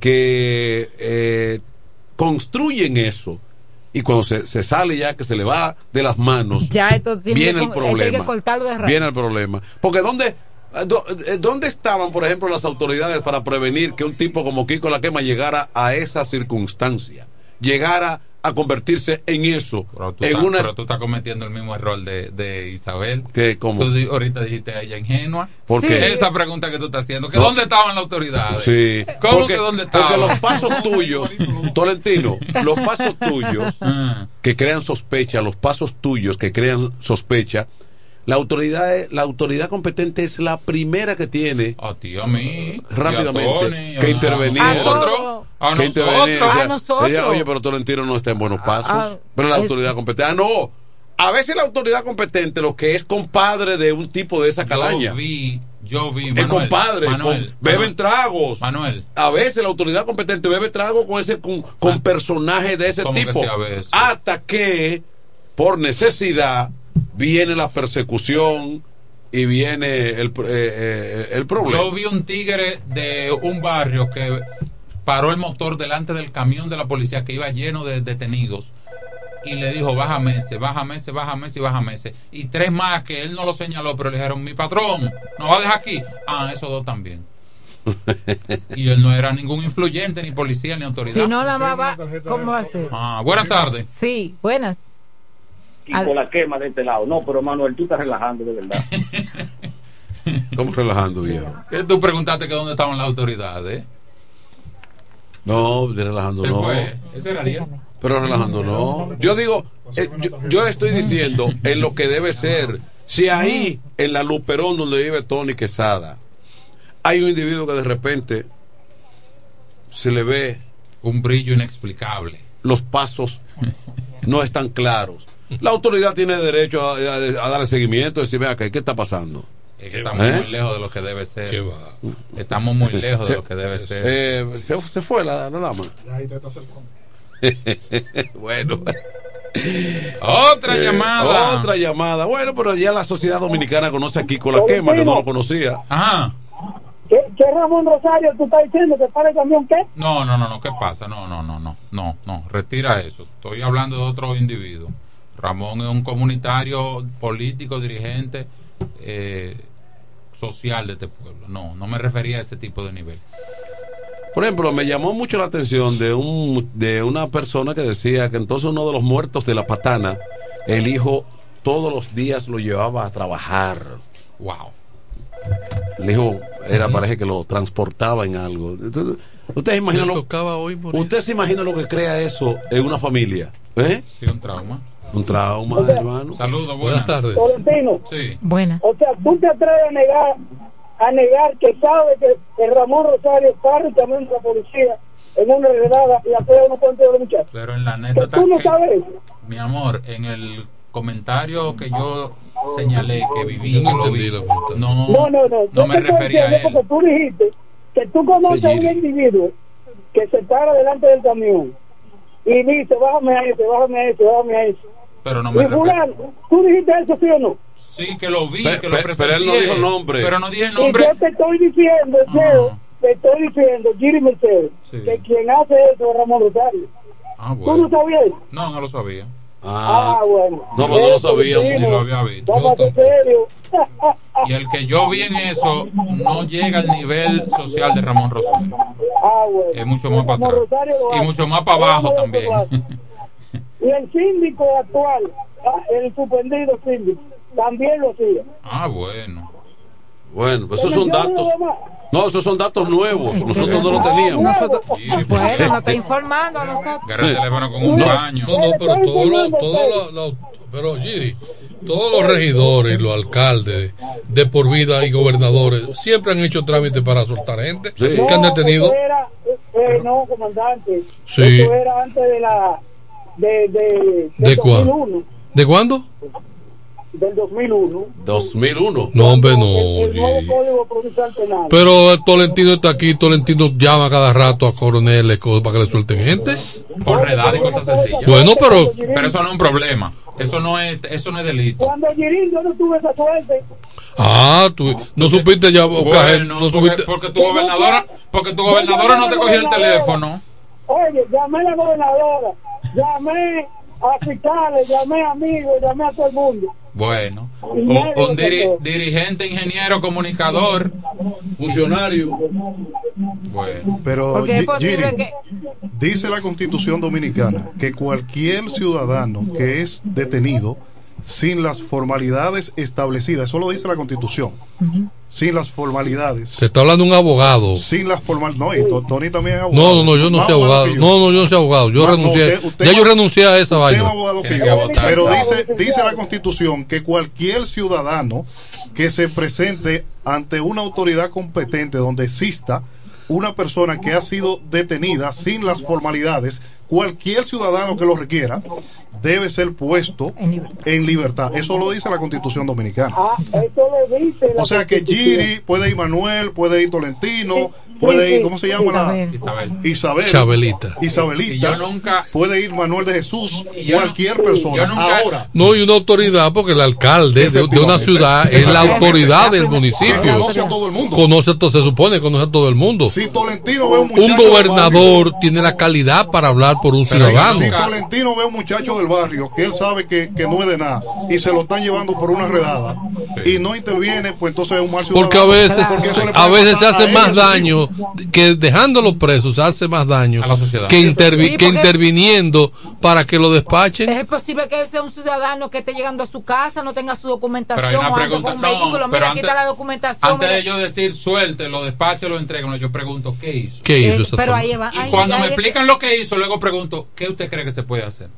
que eh, construyen eso. Y cuando se, se sale ya que se le va de las manos, Ya esto tiene viene que, el que problema. de. Viene el problema. Porque ¿dónde, dó- eh, ¿dónde estaban, por ejemplo, las autoridades para prevenir que un tipo como Kiko La Quema llegara a esa circunstancia? Llegara a convertirse en eso. Pero tú, en estás, una pero tú estás cometiendo el mismo error de, de Isabel. ¿Qué, cómo? Tú ahorita dijiste a ella ingenua. ¿Por Sí. qué? Esa pregunta que tú estás haciendo. ¿Que No. ¿Dónde estaban las autoridades? Sí. ¿Cómo porque, que dónde porque estaban? los pasos (laughs) tuyos, Tolentino, los pasos tuyos Ah. que crean sospecha, los pasos tuyos que crean sospecha, la autoridad, la autoridad competente es la primera que tiene A ti, a mí. rápidamente y a Tony, que intervenir. A nosotros. A que nosotros. intervenir, o sea, A nosotros. ella, oye, pero Tolentino no está en buenos pasos. ah, pero la es- autoridad competente. Ah, no. A veces la autoridad competente, lo que es compadre de un tipo de esa calaña. Yo vi, yo vi. Compadre, Manuel, con- beben Manuel, tragos. Manuel. A veces la autoridad competente bebe trago con ese con, con personajes de ese ¿Cómo que tipo. sí a veces? Hasta que, por necesidad, viene la persecución y viene el, eh, eh, el problema. Yo vi un tigre de un barrio que paró el motor delante del camión de la policía que iba lleno de detenidos y le dijo, bájame ese, bájame ese, bájame ese y bájame ese. Y tres más que él no lo señaló, pero le dijeron, mi patrón, ¿nos va a dejar aquí? Ah, esos dos también. (laughs) y él no era ningún influyente, ni policía, ni autoridad. Si no la va, va- ¿cómo va a ser? Ah, buenas tardes. Sí, buenas. Kiko la quema de este lado. No, pero Manuel, tú estás relajando de verdad. (laughs) Estamos relajando, viejo. ¿Qué tú preguntaste que dónde estaban las autoridades? No, relajando Se no. fue. Ese era Ariel. Pero relajando no. Yo digo, eh, yo, yo estoy diciendo en lo que debe ser. Si ahí, en la Luperón donde vive Tony Quesada, hay un individuo que de repente se le ve un brillo inexplicable. Los pasos no están claros. La autoridad tiene derecho a, a- a darle seguimiento, decir, vea, ¿qué, ¿qué está pasando? Es que estamos ¿Eh? muy lejos de lo que debe ser. Estamos muy lejos de lo que debe ser. eh, se, se fue la, la dama. (laughs) bueno. Otra Eh, llamada. Otra llamada. Bueno, pero ya la sociedad dominicana conoce a Kiko La Quema, que no lo conocía. Ajá. ¿Qué, qué Ramón Rosario tú estás diciendo? ¿Que para el camión qué? No, no, no, no, ¿qué pasa? No, no, no, no, no, no, retira eso. Estoy hablando de otro individuo. Ramón es un comunitario, político, dirigente, eh, social de este pueblo. No, no me refería a ese tipo de nivel. Por ejemplo, me llamó mucho la atención de, un, de una persona que decía que entonces uno de los muertos de la patana, el hijo todos los días lo llevaba a trabajar. Wow. El hijo era, parece que lo transportaba en algo. Entonces, ¿Usted se imagina lo, hoy usted se imagina lo que crea eso en una familia? ¿Eh? Sí, un trauma. Un trauma, hermano. Saludos, buenas tardes. Tolentino. Sí. Buenas. O sea, tú te atreves a negar, a negar que sabe que, que Ramón Rosario camión de la policía en una redada y apoya unos cuantos de los muchachos. Pero en la anécdota tú no que- sabes eso. mi amor, en el comentario que yo señalé que viví, Yo no vi, no, No, no, no. no me refería a él. Porque tú dijiste que tú conoces a un individuo que se para delante del camión y dice, bájame a ese, bájame a ese, bájame a ese. Pero no me y fulano, ¿tú dijiste eso sí o no? Sí, que lo vi, Pe- que lo pe- presencié. pero él no dijo nombre. Pero no dije Y nombre. yo te estoy diciendo, Cheo, te estoy diciendo, Giri Mercedes, Sí. que quien hace eso es Ramón Rosario. Ah, ¿Tú bueno. no sabías eso? No, no lo sabía. Ah, bueno. No, pues no lo sabíamos. Ni lo había visto. Vamos a ser serios. Y el que yo vi en eso no llega al nivel social de Ramón Rosario. Ah, bueno. Es mucho más para atrás. Y mucho más para abajo también. (laughs) Y el síndico actual, ah, el suspendido síndico, también lo hacía. Ah, bueno. Bueno, pues esos son no datos. No, esos son datos nuevos. Nosotros no los teníamos. Nosotros, Sí, bueno, nos está informando a nosotros. Agarra el teléfono con un baño. No, no, pero todo lo, todo lo, lo- Pero Giri, todos los regidores y los alcaldes de por vida y gobernadores siempre han hecho trámites para soltar gente Sí. que han detenido. Eso era, eh, no, comandante. Sí. Eso era antes de la. De, de, ¿De del cuál? 2001. ¿De cuándo? Del 2001. 2001. No, hombre, no. El nuevo. Código Procesal Penal. Pero el Tolentino está aquí, Tolentino llama cada rato a coroneles cosas para que le suelten gente. Por redada y cosas sencillas. Bueno, pero- Pero eso no es un problema. Eso no es, eso no es delito. Cuando Girín yo no tuve esa suerte. Ah, tú no supiste ya Bueno, no porque, supiste. porque tu gobernadora, porque tu gobernadora no te cogió el teléfono. Oye, llamé a la gobernadora, llamé a fiscales, llamé a amigos, llamé a todo el mundo. Bueno, un, diri- dirigente, ingeniero, comunicador, funcionario. Bueno, Pero Giri, que. dice la Constitución Dominicana que cualquier ciudadano que es detenido sin las formalidades establecidas, eso lo dice la Constitución, sin las formalidades, Se está hablando un abogado. sin las formalidades, no, y To- Tony también es abogado. No, no, no, yo no soy abogado yo. No, no, yo no soy abogado. Yo No, renuncié. usted- usted ya yo renuncié a esa vaina. Pero dice, dice la Constitución que cualquier ciudadano que se presente ante una autoridad competente donde exista una persona que ha sido detenida sin las formalidades, cualquier ciudadano que lo requiera debe ser puesto en libertad. Eso lo dice la Constitución Dominicana. Ah, eso lo dice la O sea que. Giri, puede ir Manuel, puede ir Tolentino, puede ir, ¿cómo se llama? la- Isabel. Isabel. Chabelita. Isabelita. Y yo nunca- Puede ir Manuel de Jesús, yo cualquier persona. yo nunca- Ahora, No, y una autoridad, porque el alcalde de, de una ciudad es la autoridad del municipio. conoce a todo el mundo. Conoce se supone que conoce a todo el mundo. Si Tolentino ve un muchacho Un del gobernador tiene la calidad para hablar por un barrio, ciudadano. si Tolentino ve a un muchacho del barrio que él sabe que, que no es de nada y se lo están llevando por una redada y no interviene, pues entonces es un mal ciudadano. Porque a veces, Porque a veces se hace más daño que dejándolo preso, se hace más daño A la sociedad. que, intervi- Sí, que interviniendo para que lo despachen. Es posible que sea un ciudadano que esté llegando a su casa, no tenga su Pero hay documentación una o pregunta- con un no, vehículo. pero Mira, antes- quita la documentación. antes mira. de yo decir suelte, lo despache, lo entrego, yo pregunto qué hizo. ¿Qué hizo Eh, pero ahí va. Y ahí- cuando ahí me que- explican lo que hizo, luego pregunto, ¿qué usted cree que se puede hacer?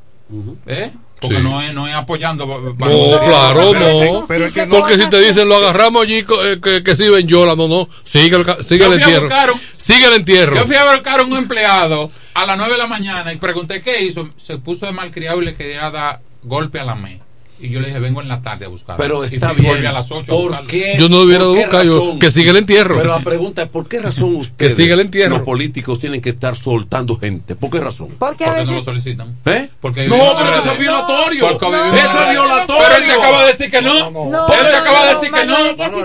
¿Eh? Porque Sí. no, es, no es apoyando. No, claro, no. Pero es que no- Porque si te dicen lo agarramos allí eh, que, que sí ven yola, no, no. Sigue el, sigue el entierro. un- Sigue el entierro. Yo fui a buscar a un empleado a las 9 de la mañana y pregunté qué hizo. Se puso de malcriado y le quería dar golpe a la me. Y yo le dije, vengo en la tarde a buscar. Pero y está bien. a las 8 a ¿Por qué? Yo no lo hubiera ¿Por qué buscado, que siga el entierro. Pero la pregunta es, ¿por qué razón ustedes, siga el entierro. los políticos, tienen que estar soltando gente? ¿Por qué razón? Porque a Porque no lo veces. solicitan. ¿Eh? Porque No, pero eso es violatorio. No, vivimos eso en es RD. violatorio. Pero él te acaba de decir que no. No, él te acaba de decir que no.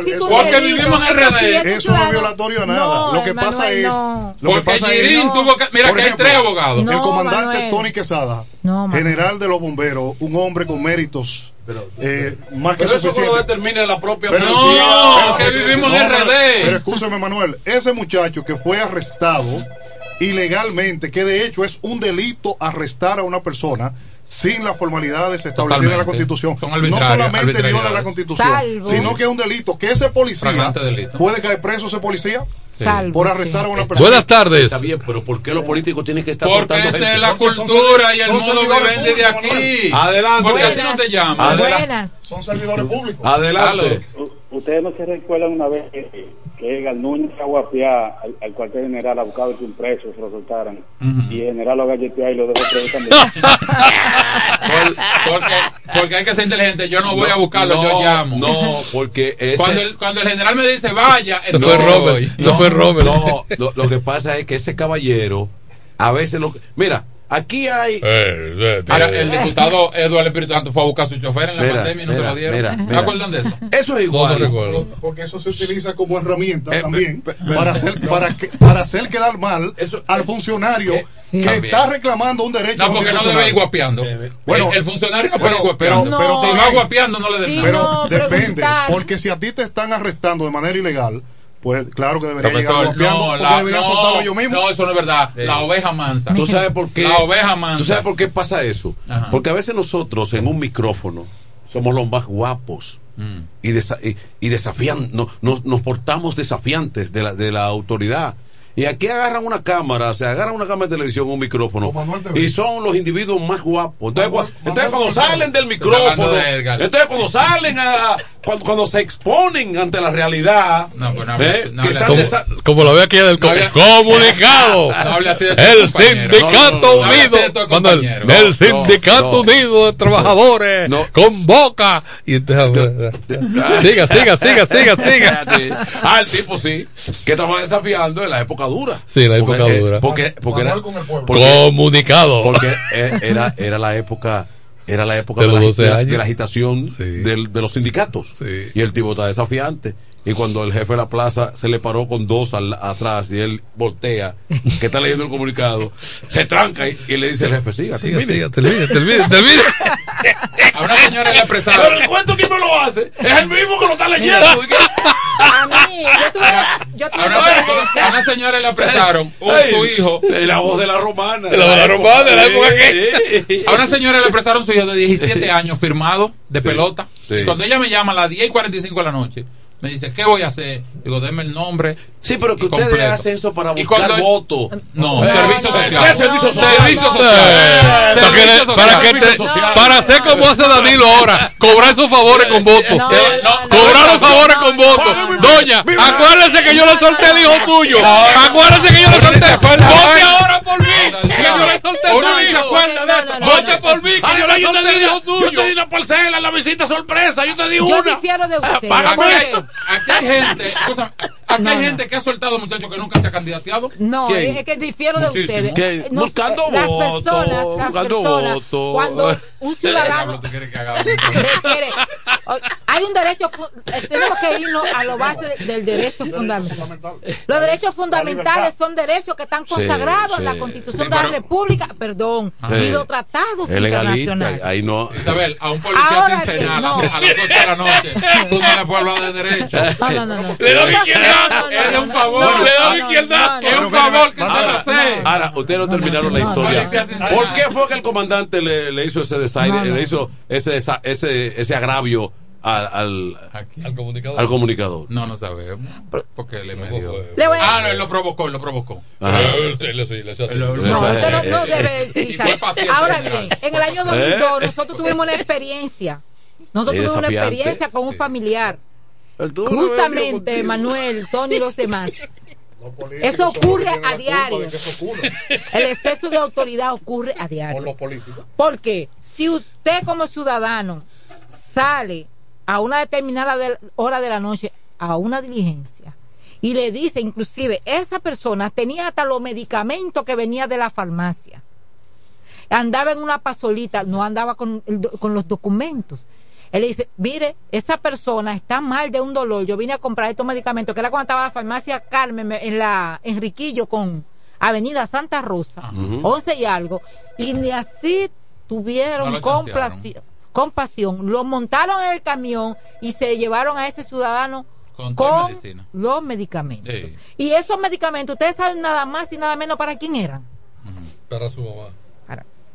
que Porque vivimos en RD. es Eso no es violatorio a nada. No, lo que pasa es. no. Lo que Porque pasa es. Girín tuvo que. Mira que hay tres abogados. el No, comandante. Tony Quesada, No, general de los bomberos, un hombre con méritos eh, más que Pero eso lo determina la propia Pero No, que pero- vivimos en pero- RD. Pero escúchame, Manuel, ese muchacho que fue arrestado ilegalmente, que de hecho es un delito arrestar a una persona sin las formalidades establecidas en la. Constitución. No solamente viola la Constitución, Salvo. sino que es un delito que ese policía puede caer preso ese policía Salvo, por sí. arrestar a una persona. Buenas tardes. Está bien, pero ¿por qué los políticos tienen que estar Porque esa gente? es la Porque son cultura y el modo servidores vivendi de aquí. Adelante. Porque a ti no te llaman. Adelante. Buenas. Son servidores públicos. Adelante. U- Ustedes no se recuerdan una vez que, que Garnuño fue a guapiar al, al cuartel general a buscar que un preso se lo soltaran. Y el general lo galleteó y lo dejó preso también. (laughs) Por- porque, porque hay que ser inteligente. Yo no voy a buscarlo, no, yo llamo. No, porque ese- Cuando el, cuando el general me dice vaya, Eso fue Robert. Eso fue Robert. No, lo, lo que pasa es que ese caballero, a veces lo que- Mira, aquí hay. Eh, eh, Ahora, el diputado Eduardo Espíritu Santo fue a buscar a su chofer en la Mira, pandemia y no se lo dieron. mira, ¿Me mira. acuerdan de eso? Eso es igual. no recuerdo. Porque eso se utiliza como herramienta Eh, también pe- pe- para hacer para que, para hacer quedar mal Eso- al funcionario eh, que También. está reclamando un derecho No, porque no debe ir guapeando. Bueno, el, el funcionario no puede ir guapeando. pero- pero- si va guapeando, no le den Sí, nada. Pero depende, porque si a ti te están arrestando de manera ilegal, pues claro que debería llegar Profesor, guapeando, no, la- debería no, soltarlo yo mismo. no, eso no es verdad. La oveja mansa. ¿Tú sabes por qué? La oveja mansa. ¿Tú sabes por qué pasa eso? Ajá. Porque a veces nosotros en un micrófono somos los más guapos Mm. y, desa- y, y desafian, no- nos, nos portamos desafiantes de la, de la autoridad. Y aquí agarran una cámara, se agarran una cámara de televisión, un micrófono, y son los individuos más guapos. Entonces, cua- entonces cuando salen del micrófono, entonces cuando salen a, cuando, cuando se exponen ante la realidad, pues no hable ¿eh? no Como lo ve aquí en el com- comunicado. (laughs) No hable así de tu el compañero. sindicato No, no, no, no hable unido. el sindicato no. unido de trabajadores convoca. Y entonces, siga, siga, siga, siga, siga. Ah, el tipo sí, que estaba desafiando en la época dura. Sí, la época Porque, dura. Porque, porque era, porque- Comunicado. Porque eh, era, era la época era la época De de, los la, 12 de la- años. de la agitación del- de los sindicatos. Y el tipo está desafiante. Y cuando el jefe de la plaza se le paró con dos al- atrás y él voltea, que está leyendo el comunicado, se tranca y, y le dice al jefe, siga, Siga, termine". siga, termine, termine, (laughs) termine. A una señora le apresaron. Pero el cuento que me lo hace es el mismo que lo está leyendo. A mí, yo tuve, yo tuve A una, señora le apresaron un, su hijo. La voz de la romana. La voz de la romana, de la época que. A una señora le apresaron su hijo de 17 años firmado de pelota. sí. Y cuando ella me llama a las 10 y 45 de la noche, me dice, ¿qué voy a hacer? Digo, deme el nombre. Sí, pero que ustedes hacen eso para Y buscar cuando- votos. No, Eh, servicio ¿qué social. servicio social? Servicio No, social. Eh, para, que Servicio le- social. para que te- Servicio para hacer como hace Danilo ahora, cobrar esos favores con votos. No, Eh, no, cobrar los favores con votos. Doña, acuérdese que yo le solté el hijo suyo. Acuérdese que yo le solté. Vote ahora por mí, que yo le solté su hijo. Vote por mí, que yo le solté el hijo Yo te suyo. di una parcela, la visita sorpresa, yo te di Yo una. difiero de usted. Aquí hay gente, escúchame, aquí hay gente que ha soltado muchachos que nunca se ha candidateado. No, ¿Quién? es que difiero de Muchísimo. ustedes. ¿Qué? No, Buscando las votos, personas, las buscando personas, votos. cuando un ciudadano ¿Tú quieres que haga (laughs) requiere, o- hay un derecho, eh, tenemos que irnos a lo base de- del derecho fundamental. Los derechos fundamentales son derechos que están Sí, consagrados en la. Constitución Sí, de la República, perdón, Sí. y los tratados Es legalista, internacionales. ahí no. Isabel, a un policía Ahora sin cenar no. a las 8 de la noche, tú no le puedes hablar de derecho. No, no, no, no. Le doy No, izquierda, no, no, es un favor, es un favor que Ahora, ustedes no terminaron la historia. ¿Por qué fue que el comandante le, le hizo ese desaire, le hizo ese, desa- ese, ese agravio al, al, Al comunicador. al comunicador? No, no sabemos. Porque le medio. Le voy a- Ah, no, él lo provocó, él lo provocó. Eh. No, Ahora bien, en el año 2002 nosotros tuvimos una experiencia. Nosotros tuvimos una experiencia con un familiar. Justamente. Manuel, Tony y los demás. (laughs) Eso ocurre a diario. (laughs) El exceso de autoridad ocurre a diario. Porque si usted como ciudadano sale a una determinada de- hora de la noche a una diligencia y le dice, inclusive, esa persona tenía hasta los medicamentos que venía de la farmacia. Andaba en una pasolita, no andaba con, el do- con los documentos. Él le dice, mire, esa persona está mal de un dolor. Yo vine a comprar estos medicamentos, que era cuando estaba la farmacia Carmen me- en la Enriquillo con Avenida Santa Rosa, Ujú. 11 y algo. Y ni así tuvieron No complaci- compasión. Lo montaron en el camión y se llevaron a ese ciudadano Con con los medicamentos. Sí. Y esos medicamentos, ustedes saben nada más y nada menos para quién eran. Para su mamá.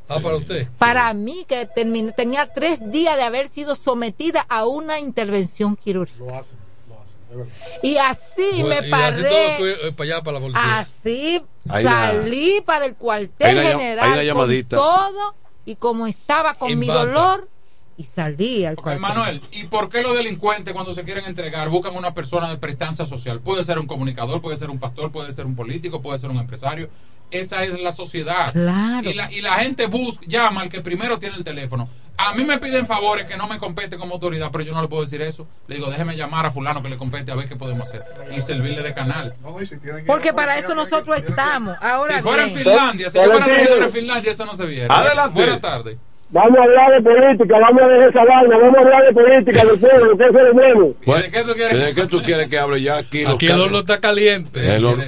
Ah, para usted. Para mí, que termin- tenía tres días de haber sido sometida a una intervención quirúrgica. Lo hacen, lo hacen, es verdad. Y así Bueno, me y así paré. fue, eh, para allá, para la policía. Así salí para el cuartel una general con llamadita. todo y como estaba con En mi dolor y salí al Ok, cuartel. Manuel, ¿y por qué los delincuentes cuando se quieren entregar buscan una persona de prestancia social? Puede ser un comunicador, puede ser un pastor, puede ser un político, puede ser un empresario. Esa es la sociedad. Claro. Y la, y la gente busca, llama al que primero tiene el teléfono. A mí me piden favores que no me compete como autoridad, pero yo no le puedo decir eso. Le digo, déjeme llamar a fulano que le compete a ver qué podemos hacer. Y servirle de canal. No, y si tienen que Porque a para eso nosotros que- estamos. Ahora si fuera en Finlandia, si yo fuera regidor en Finlandia, eso no se viera. Adelante. Buenas tardes. Vamos a hablar de política, vamos a dejar esa vaina, vamos a hablar de política, de pueblo, que eso es lo bueno. ¿De qué tú quieres? ¿De qué tú quieres que hable ya aquí? Aquí el horno está caliente. El horno-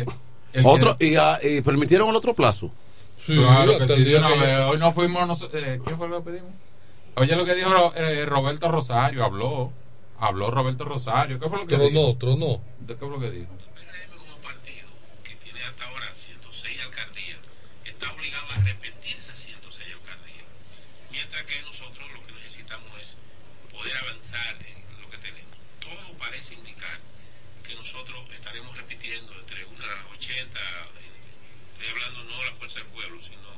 otro, y, ah, y permitieron el otro plazo. Sí, Claro que sí, de una vez. Hoy no fuimos, nos- eh, ¿quién fue lo que pedimos? Oye, lo que dijo eh, Roberto Rosario, habló, habló Roberto Rosario. ¿Qué fue lo que Tronó, dijo? tronó. ¿De qué fue lo que dijo? como partido que tiene hasta ahora 106 alcaldías está obligado a repetir esas 106 alcaldías mientras que nosotros lo que necesitamos es poder avanzar en lo que tenemos todo parece indicar que nosotros estaremos repitiendo entre unas 80 al pueblo, sino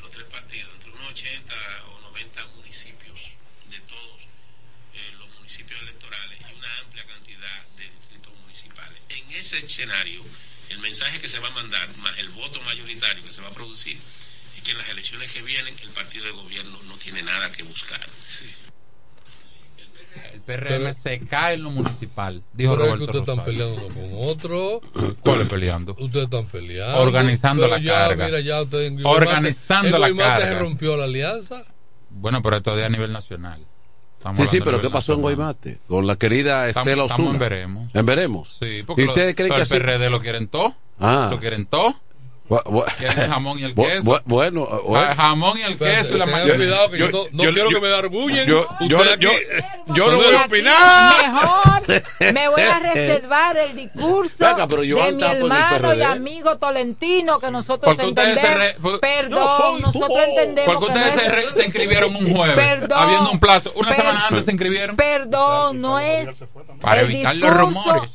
los tres partidos, entre unos 80 o 90 municipios de todos eh, los municipios electorales y una amplia cantidad de distritos municipales. En ese escenario, el mensaje que se va a mandar, más el voto mayoritario que se va a producir, es que en las elecciones que vienen el partido de gobierno no tiene nada que buscar. El PRM se cae en lo municipal, dijo Pero es que Roberto ustedes están peleando uno con otro. ¿Cuál es peleando? Ustedes están peleando. Organizando Pero la ya, carga. Mira, ya en Organizando en la Guaymate se carga. rompió la alianza. Bueno, pero esto es a nivel nacional. Estamos Sí, sí, pero ¿qué pasó en. Guaymate? Con la querida Estamos- Estela estamos Osuna. en veremos. En veremos. Sí, ¿Y porque lo- ustedes creen pero que el así? PRD lo quieren todo? Ah. ¿Lo quieren todo? Bu- Quieren el jamón y el queso. bu- Bueno, bueno. Jamón y el queso y la mayonesa. cuidado que yo, no, no yo- quiero yo- que me arguyen. yo- yo- Ustedes yo- yo no voy a opinar. Mejor (laughs) me voy a reservar el discurso Venga, pero yo de mi hermano y amigo Tolentino que nosotros se entendemos. re- por- Perdón, nosotros entendemos Porque que no ustedes se, es- re- se inscribieron un jueves, Perdón. habiendo un plazo. Una Per- semana antes se inscribieron. Perdón, no es Para el evitar los discurso. rumores.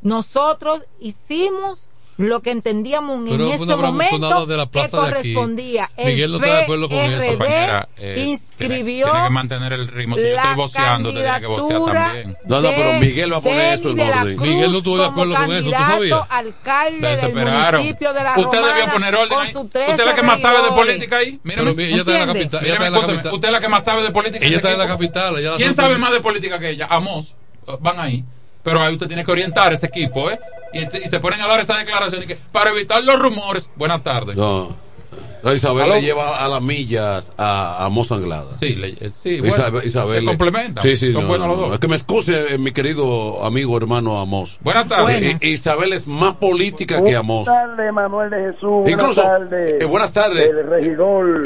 Nosotros hicimos lo que entendíamos en Pero fue ese momento de la que plaza de aquí. correspondía. El Miguel no está de acuerdo con eso. Compañera, eh, inscribió Tiene que mantener el ritmo. Si yo estoy voceando, tiene que vocear también. No, no, pero Miguel va a poner eso en orden. Miguel no estuvo de acuerdo con eso, ¿tú sabías? alcalde Se del desesperaron. municipio de la Usted debió Romana poner orden Usted es la que más sabe de política ahí. Mírame. Ella está en la capital. Ella está en la capital. Usted es la que más sabe de política. en Ella está en la capital. ¿Quién sabe más de política que ella? Amos. Van ahí. Pero ahí usted tiene que orientar ese equipo, ¿eh? Y, se ponen a dar esa declaración y que para evitar los rumores. Buenas tardes. No. No, Isabel ¿Aló? le lleva a las millas a, a Moza Anglada. Sí, le- eh, sí, bueno, Isabel, Isabel se complementan. Sí, sí, Son no, buenos los dos. Es que me excuse, eh, mi querido amigo hermano Amos. Buenas tardes. Isabel es más política que Amos. Buenas tardes, Manuel de Jesús. Buenas Incluso, tardes. eh, buenas tardes. El regidor,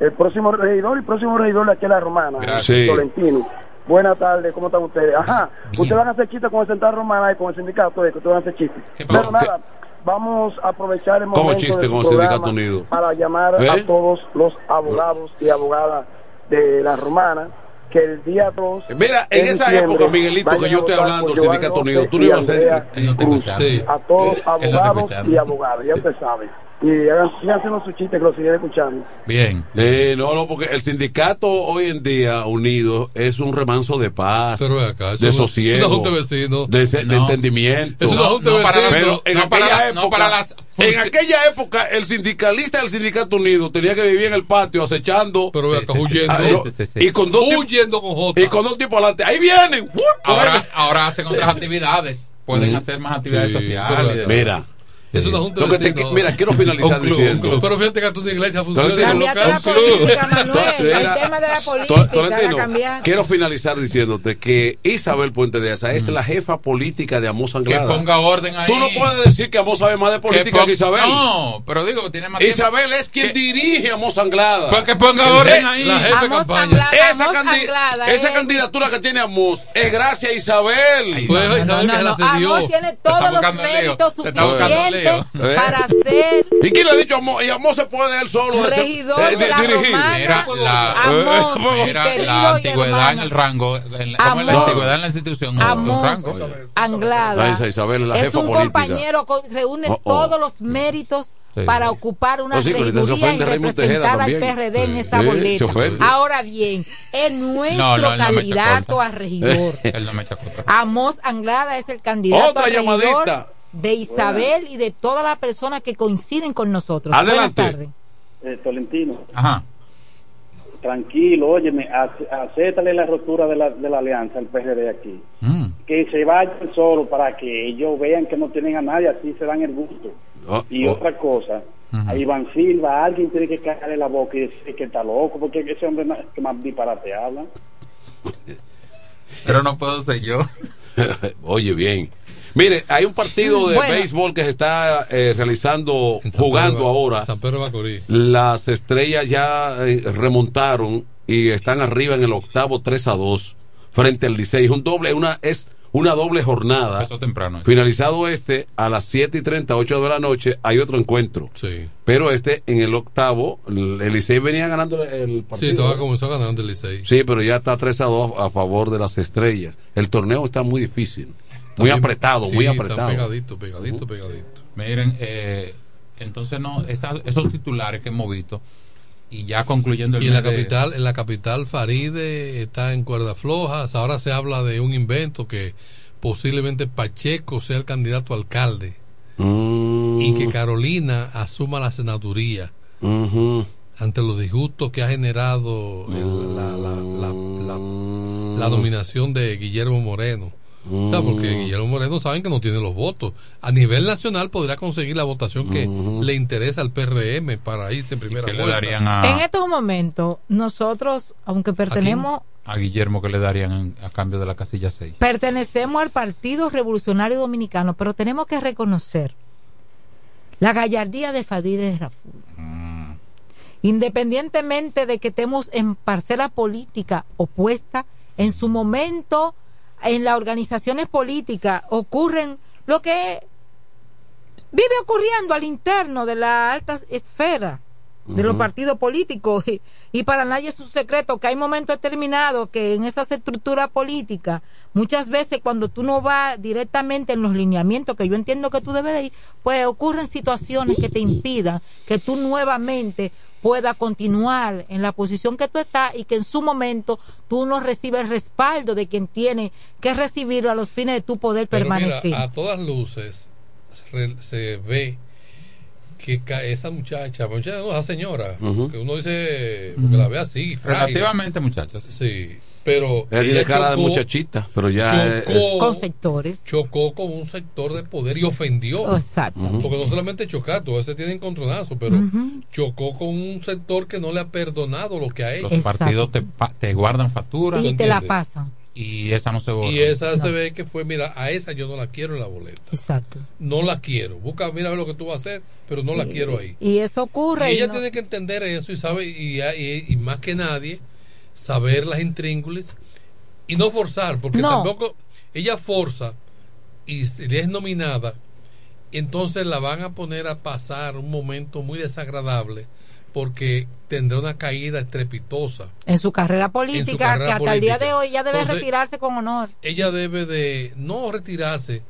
el próximo regidor y próximo regidor de aquí en La Romana, Gracias. Sí. Tolentino. Buenas tardes, ¿cómo están ustedes? Ajá, ustedes van a hacer chistes con el Central Romana y con el sindicato, de que ustedes van a hacer chistes. Pero nada, vamos a aprovechar el ¿Cómo momento chiste de con su el programa Sindicato Unido? para llamar ¿Eh? a todos los abogados y abogadas de La Romana que el día 2 Mira, en esa época, Miguelito, que yo estoy hablando del Sindicato Unido, tú no ibas a ser- a todos abogados y abogadas, ya usted sabe. Y hagan, sigan haciendo su chiste que lo siguen escuchando. Bien. Eh, no, no, porque el sindicato hoy en día unido es un remanso de paz, acá, de sosiego, de No. entendimiento. Es una junta de para pero en no para aquella la- no época, para las en aquella época el sindicalista del sindicato unido tenía que vivir en el patio acechando, Pero acá, huyendo. Ah, no, Sí, sí, sí. y con dos tipos, Huyendo con J. y con dos tipos adelante. Ahí vienen. Ahora, ahora hacen otras actividades. Pueden Mm. hacer más actividades Sí, sociales. pero- Mira, Es una junta Lo de que te- mira, quiero finalizar club, diciendo-. Pero fíjate que tú una iglesia funciona en local. política, Manuel. Mira, El tema de la To- política, Tolentino, quiero finalizar diciéndote que Isabel Puente de Asa es la jefa política de Amos Que Anglada. ponga orden ahí. Tú no puedes decir que Amos sabe más de política que, pon- Isabel. No, pero digo que tiene más tiempo. Isabel es quien dirige a Amos Anglada. Pues que ponga orden je- ahí. La jefa de Amos campaña. Anglada, Esa, Amos candi- Anglada, esa eh. candidatura que tiene Amos es gracias a Isabel. Pues No, Isabel no, que se la cedió. Amos tiene todos los méritos suficientes lío. para ¿Eh? ser ¿Y quién le ha dicho a Amos? Y Amos se puede él solo de regidor eh, de la dirigir. Romana. Mira la, mira querido la antigüedad en el rango. En la, ¿cómo es la Amos. antigüedad en la institución. rango. Anglada esa Isabel es la es jefa un política. compañero que reúne Oh, oh. todos los méritos Sí. para ocupar una Oh, sí, regiduría y representar al. PRD en Sí. esa Sí, boleta. ofende. Ahora bien, es nuestro No, no, no candidato corta. a regidor. Él no me echa contra. (laughs) Amos Anglada es el candidato Otra a regidor llamadita. De Isabel y de todas las personas que coinciden con nosotros. Adelante. Buenas tardes. Eh, Tolentino, Ajá. tranquilo, óyeme, acéptale la rotura de la, de la alianza al PRD aquí. Mm. Que se vayan solo para que ellos vean que no tienen a nadie, así se dan el gusto. Oh, Y oh. otra cosa, Ujú. a Iván Silva, alguien tiene que caerle la boca y decir que está loco, porque ese hombre na- que más disparate habla. Pero no puedo ser yo. (laughs) Oye, bien. Mire, hay un partido de Bueno. béisbol que se está eh, realizando, jugando Pedro- ahora. San Pedro Macorís. Las estrellas ya eh, remontaron y están arriba en el octavo 3 a 2 frente al Licey. Es un doble, una, es una doble jornada. Empezó temprano. Finalizado este, a las 7 y 38 de la noche hay otro encuentro. Sí. Pero este, en el octavo, el el Licey venía ganando el partido. Sí, todavía comenzó ganando el Licey. Sí, pero ya está 3 a 2 a favor de las estrellas. El torneo está muy difícil. Muy apretado, sí, muy está apretado. Pegadito, pegadito, pegadito. Miren, eh, Entonces, no, esa- esos titulares que hemos visto, y ya concluyendo el Y en la de- capital, en la capital Faride está en cuerda flojas. Ahora se habla de un invento que posiblemente Pacheco sea el candidato a alcalde Mm. y que Carolina asuma la senaduría ante los disgustos que ha generado el- la, la, la, la- la nominación de Guillermo Moreno. O sea, porque Guillermo Moreno saben que no tiene los votos. A nivel nacional podrá conseguir la votación que le interesa al PRM para irse en primera vuelta. a, En estos momentos, nosotros, aunque pertenecemos, a Guillermo que le darían en- a cambio de la casilla 6. pertenecemos al Partido Revolucionario Dominicano, pero tenemos que reconocer la gallardía de Fadil Raful. Independientemente de que estemos en parcela política opuesta, en su momento en las organizaciones políticas ocurren lo que vive ocurriendo al interno de la alta esfera de los partidos políticos. Y, (laughs) y para nadie es un secreto que hay momentos determinados que en esas estructuras políticas muchas veces cuando tú no vas directamente en los lineamientos que yo entiendo que tú debes de ir pues ocurren situaciones que te impidan que tú nuevamente puedas continuar en la posición que tú estás y que en su momento tú no recibes el respaldo de quien tiene que recibirlo a los fines de tu poder Pero mira, permanecer. a todas luces se ve que esa muchacha, muchacha no, esa señora, que uno dice, porque la ve así, frágil. Relativamente, muchachas. Sí, pero Ella tiene cara de muchachita, pero ya es- chocó, con sectores chocó con un sector de poder y ofendió. Oh, exacto. Porque no solamente chocar, todos se tienen encontronazo, pero chocó con un sector que no le ha perdonado lo que ha hecho. Los partidos te, te guardan factura. y te la pasan Y esa no se borra. Y esa se ve que fue, mira, a esa yo no la quiero en la boleta. exacto No la quiero. Busca, mira lo que tú vas a hacer, pero no la Y- quiero ahí. y eso ocurre Y y ella no- tiene que entender eso y sabe, y, y- y más que nadie, saber las intríngulis y no forzar, porque No. tampoco ella forza y si le es nominada, entonces la van a poner a pasar un momento muy desagradable porque tendrá una caída estrepitosa. en su carrera política carrera que hasta el día de hoy ya debe Entonces, retirarse con honor Ella debe de no retirarse,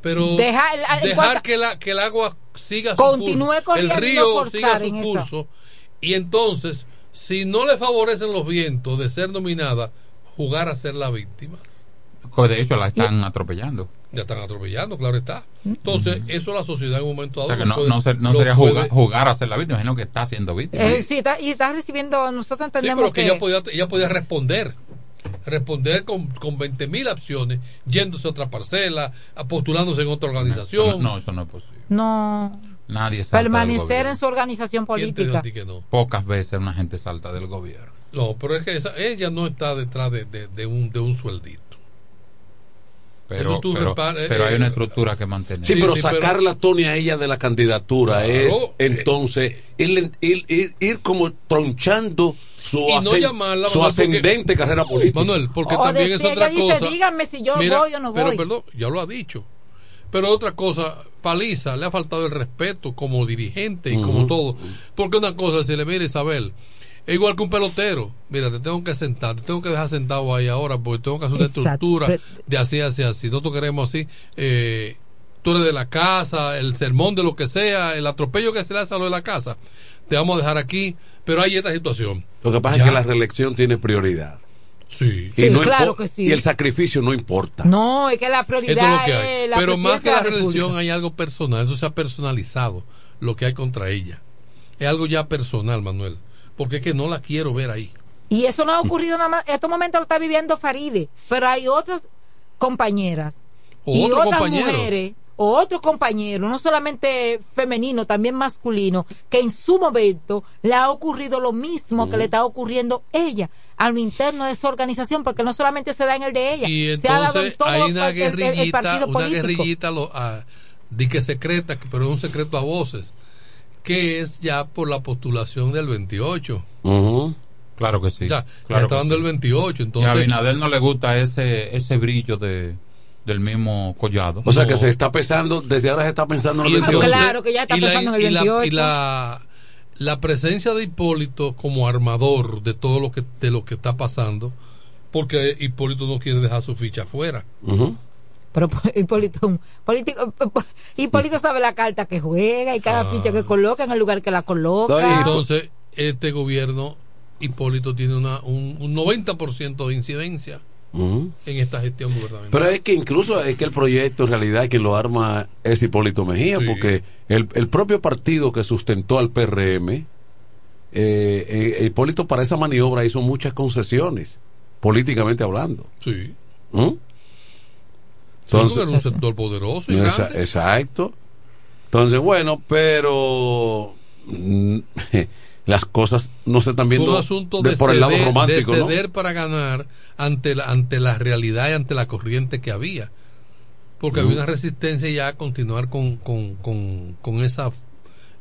pero Dejar- que, la, que el agua siga su Continúe curso, el río siga su eso. curso y entonces si no le favorecen los vientos de ser nominada jugar a ser la víctima Que De hecho, la están atropellando. Ya están atropellando claro está entonces eso la sociedad en un momento O dado sea que no, puede- no ser- no lo sería puede- jugar, jugar a ser la víctima, sino que está siendo víctima. Eh, sí, está- y está recibiendo nosotros Sí, entendemos pero que, que, ella podía, ella podía responder. Responder con, con 20 mil acciones, yéndose a otra parcela, postulándose en otra organización. No, eso no es posible. no Nadie salta permanecer en su organización ¿Quién te dijo política a ti que no? Pocas veces una gente salta del gobierno. No, pero es que esa- ella no está detrás de, de- de un, de un sueldito. Pero, tú pero, repara- pero hay eh, una estructura que mantener. Sí, pero sí, sacar pero- la Tony a ella de la candidatura Claro, es eh. entonces ir, ir, ir- ir como tronchando su, Y no llamarla, su Manuel, porque- ascendente carrera política. Manuel, porque O también decir, es otra ella dice, cosa. dígame si yo voy o no pero voy. perdón, ya lo ha dicho. Pero otra cosa, Paliza le ha faltado el respeto como dirigente y como todo. Porque una cosa es decirle, mira Isabel, es igual que un pelotero. Mira, te tengo que sentar, te tengo que dejar sentado ahí ahora porque tengo que hacer una Exacto. estructura de así, así, así. Nosotros queremos así. Eh, tú eres de la casa, el sermón de lo que sea, el atropello que se le hace a lo de la casa. Te vamos a dejar aquí. Pero hay esta situación. Lo que pasa Ya. es que la reelección tiene prioridad. Sí. Sí, no claro que sí. Y el sacrificio no importa. no es que la Esto es prioridad lo que hay. es la Pero más que la reelección hay algo personal, eso se ha personalizado, lo que hay contra ella. Es algo ya personal, Manuel, porque es que no la quiero ver ahí. Y eso no ha ocurrido nada más. En estos momentos lo está viviendo Faride. Pero hay otras compañeras O y otras compañero. mujeres o otros compañeros, no solamente femenino, también masculino, que en su momento le ha ocurrido lo mismo que le está ocurriendo ella a lo interno de su organización, porque no solamente se da en el de ella, Y se ha dado en entonces todo hay una el- el- el guerrillita, partido una político. guerrillita lo, ah, di que secreta, pero es un secreto a voces, que es ya por la postulación del 28. Ujú. Claro que sí. Ya, claro ya está dando sí. el 28, Y a entonces Abinader no le gusta ese, ese brillo de, del mismo collado. O sea No. que se está pensando, desde ahora se está pensando en el Y 28. entonces- Claro que ya está y la- pensando en el y la- 28. y la, la presencia de Hipólito como armador de todo lo que de lo que está pasando, porque Hipólito no quiere dejar su ficha afuera. Ujú. Pero Hipólito, un político, Hipólito sabe la carta que juega y cada Ah. ficha que coloca en el lugar que la coloca. Entonces, este gobierno, Hipólito, tiene una, un, un 90% de incidencia en esta gestión gubernamental. Pero es que incluso es que el proyecto en realidad quien lo arma es Hipólito Mejía, Sí. porque el, el propio partido que sustentó al PRM, eh, eh, Hipólito para esa maniobra hizo muchas concesiones, políticamente hablando. Sí. ¿Mm? Sí, porque era un sector poderoso y Esa- exacto. Entonces, bueno, pero mm, (laughs) las cosas no se están viendo un asunto de- de, por el lado romántico, de ¿no? ceder para ganar ante la, ante la realidad y ante la corriente que había. Porque había una resistencia ya a continuar con, con, con, con esa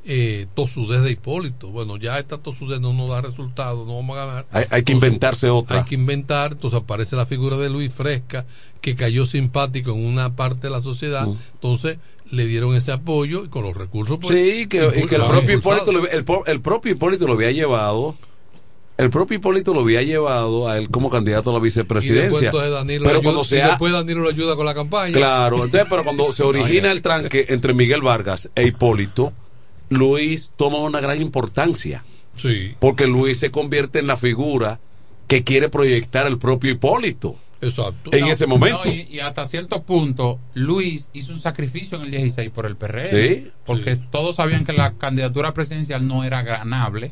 eh, tosudez de Hipólito. Bueno, ya esta tosudez no nos da resultado, no vamos a ganar. Hay, hay que Entonces, inventarse otra. Hay que inventar, entonces aparece la figura de Luis Fresca, que cayó simpático en una parte de la sociedad, entonces le dieron ese apoyo y con los recursos. pues, Sí, que, y que el propio. Hipólito, lo- el, propio Hipólito lo había llevado, el propio Hipólito lo había llevado a él como candidato a la vicepresidencia. Danilo Pero cuando ayuda- se y después Danilo lo ayuda con la campaña. Claro, entonces, pero cuando se (laughs) origina el tranque entre Miguel Vargas e Hipólito, Luis toma una gran importancia. Sí. Porque Luis se convierte en la figura que quiere proyectar el propio Hipólito. Exacto. En No, ese momento. no, y, y hasta cierto punto, Luis hizo un sacrificio en el 16 por el PRM. Sí. Porque todos sabían que la candidatura presidencial no era ganable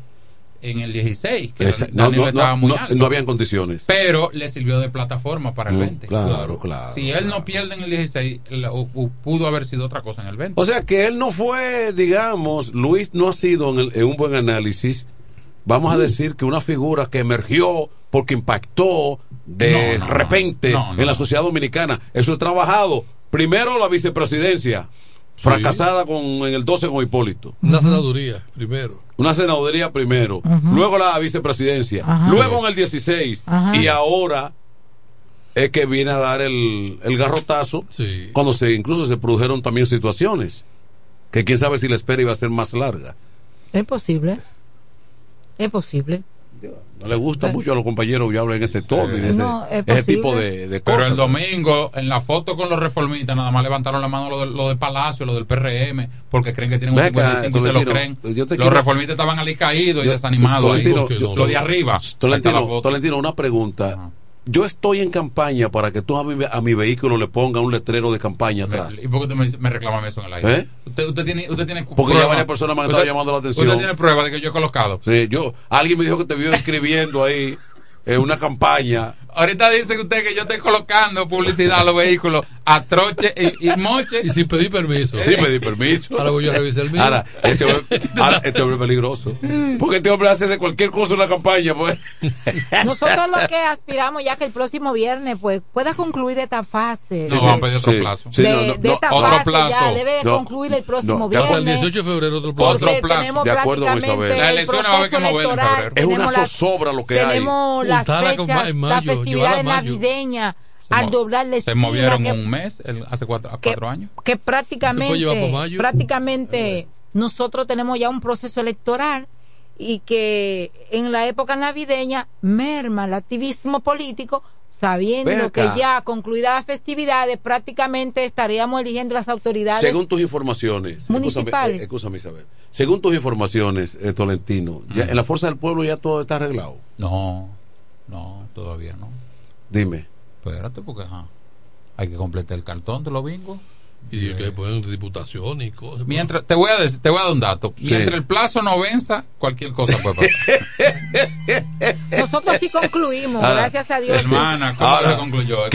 en el 16. Que Esa- no, no, estaba no, muy no, alto. no habían condiciones. Pero le sirvió de plataforma para el Mm, 20. claro, claro, Si él no pierde en el 16, la- u- u- pudo haber sido otra cosa en el 20. O sea que él no fue, digamos, Luis no ha sido en, el- en un buen análisis, vamos a Mm. decir que una figura que emergió porque impactó de No, no, repente no, no. en la sociedad dominicana. Eso es trabajado. Primero la vicepresidencia, fracasada con, en el 12 con Hipólito. Una senaduría, primero. Una senaduría primero, luego la vicepresidencia, Ajá. luego en el 16 Ajá. y ahora es que viene a dar el, el garrotazo cuando se incluso se produjeron también situaciones que quién sabe si la espera iba a ser más larga. Es posible. Es posible. No le gusta mucho a los compañeros que hablan en ese tono y de ese, No, es ese tipo de, de Pero cosas. el domingo, en la foto con los reformistas, nada más levantaron la mano lo de, lo de Palacio, lo del PRM, porque creen que tienen un Ve acá, 55 y se lo creen. yo te Los quiero- reformistas estaban alicaídos y desanimados. ahí. Yo- Lo de arriba. Tolentino, foto. Tolentino, una pregunta. Yo estoy en campaña para que tú a mi, a mi vehículo le ponga un letrero de campaña atrás. ¿Y por qué usted me, reclama eso en el aire? ¿Eh? Usted, usted tiene, usted tiene Porque ya varias personas me han estado llamando la atención. Usted tiene prueba de que yo he colocado. Sí, yo, alguien me dijo que te vio escribiendo ahí en una campaña. Ahorita dice usted que yo estoy colocando publicidad a los vehículos a troche y, y moche. Y sin pedir permiso. Sí, pedí permiso. Ahora voy a revisar el mío. Ahora, este hombre, ahora, este hombre es peligroso. Porque este hombre hace de cualquier cosa una campaña, pues. (laughs) Nosotros lo que aspiramos ya que el próximo viernes pues pueda concluir esta fase. No, vamos a pedir otro plazo. Sí, de, no, no, de no, esta otro fase plazo. ya debe de No, concluir el próximo no, viernes. Hasta el 18 de febrero otro plazo. Porque tenemos De acuerdo Isabel. Las el elecciones va a haber que moverlo en febrero. Es una la- zozobra lo que hay. tenemos las fechas, las mayo, festividades navideñas Se al doblar la Se esquina, movieron que, un mes, el- hace cuatro, cuatro años. que Se prácticamente prácticamente nosotros tenemos ya un proceso electoral y que en la época navideña merma el activismo político sabiendo que ya concluidas las festividades prácticamente estaríamos eligiendo las autoridades Según tus informaciones, Municipales. Escúchame, eh, escúchame, Isabel. Según tus informaciones, eh, Tolentino, ya, en la Fuerza del Pueblo ya todo está arreglado. No, no, todavía no. Dime. Espérate, porque ajá, hay que completar el cartón de los bingos. Y que ponen diputaciones y cosas. Mientras, te voy a decir, te voy a dar un dato. Sí. Mientras el plazo no venza, cualquier cosa puede pasar. (laughs) nosotros sí concluimos Ahora, gracias a Dios Hermana, ¿cómo Ahora, se concluyó? Ah,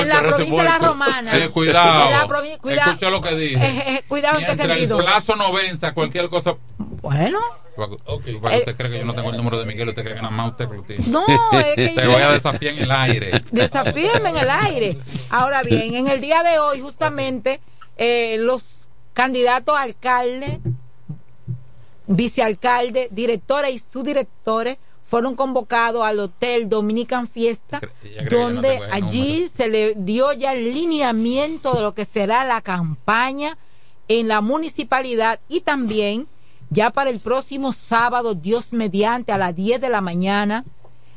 en la que provincia de la romana Eh, cuidado. provi- Escuchó lo que dije. Eh, (laughs) eh, cuidado en qué Mientras sentido el plazo no venza, cualquier cosa. bueno Para que Eh, usted cree que yo no tengo el número de Miguel, usted cree que nada más usted lo tiene. no (laughs) es que Te voy a desafiar en el aire. desafíenme en el aire. Ahora bien, en el día de hoy, justamente, eh, los candidatos a alcalde, vicealcalde, directores y subdirectores fueron convocados al Hotel Dominican Fiesta, no donde allí se le dio ya el lineamiento de lo que será la campaña en la municipalidad y también ya para el próximo sábado, Dios mediante, a las 10 de la mañana,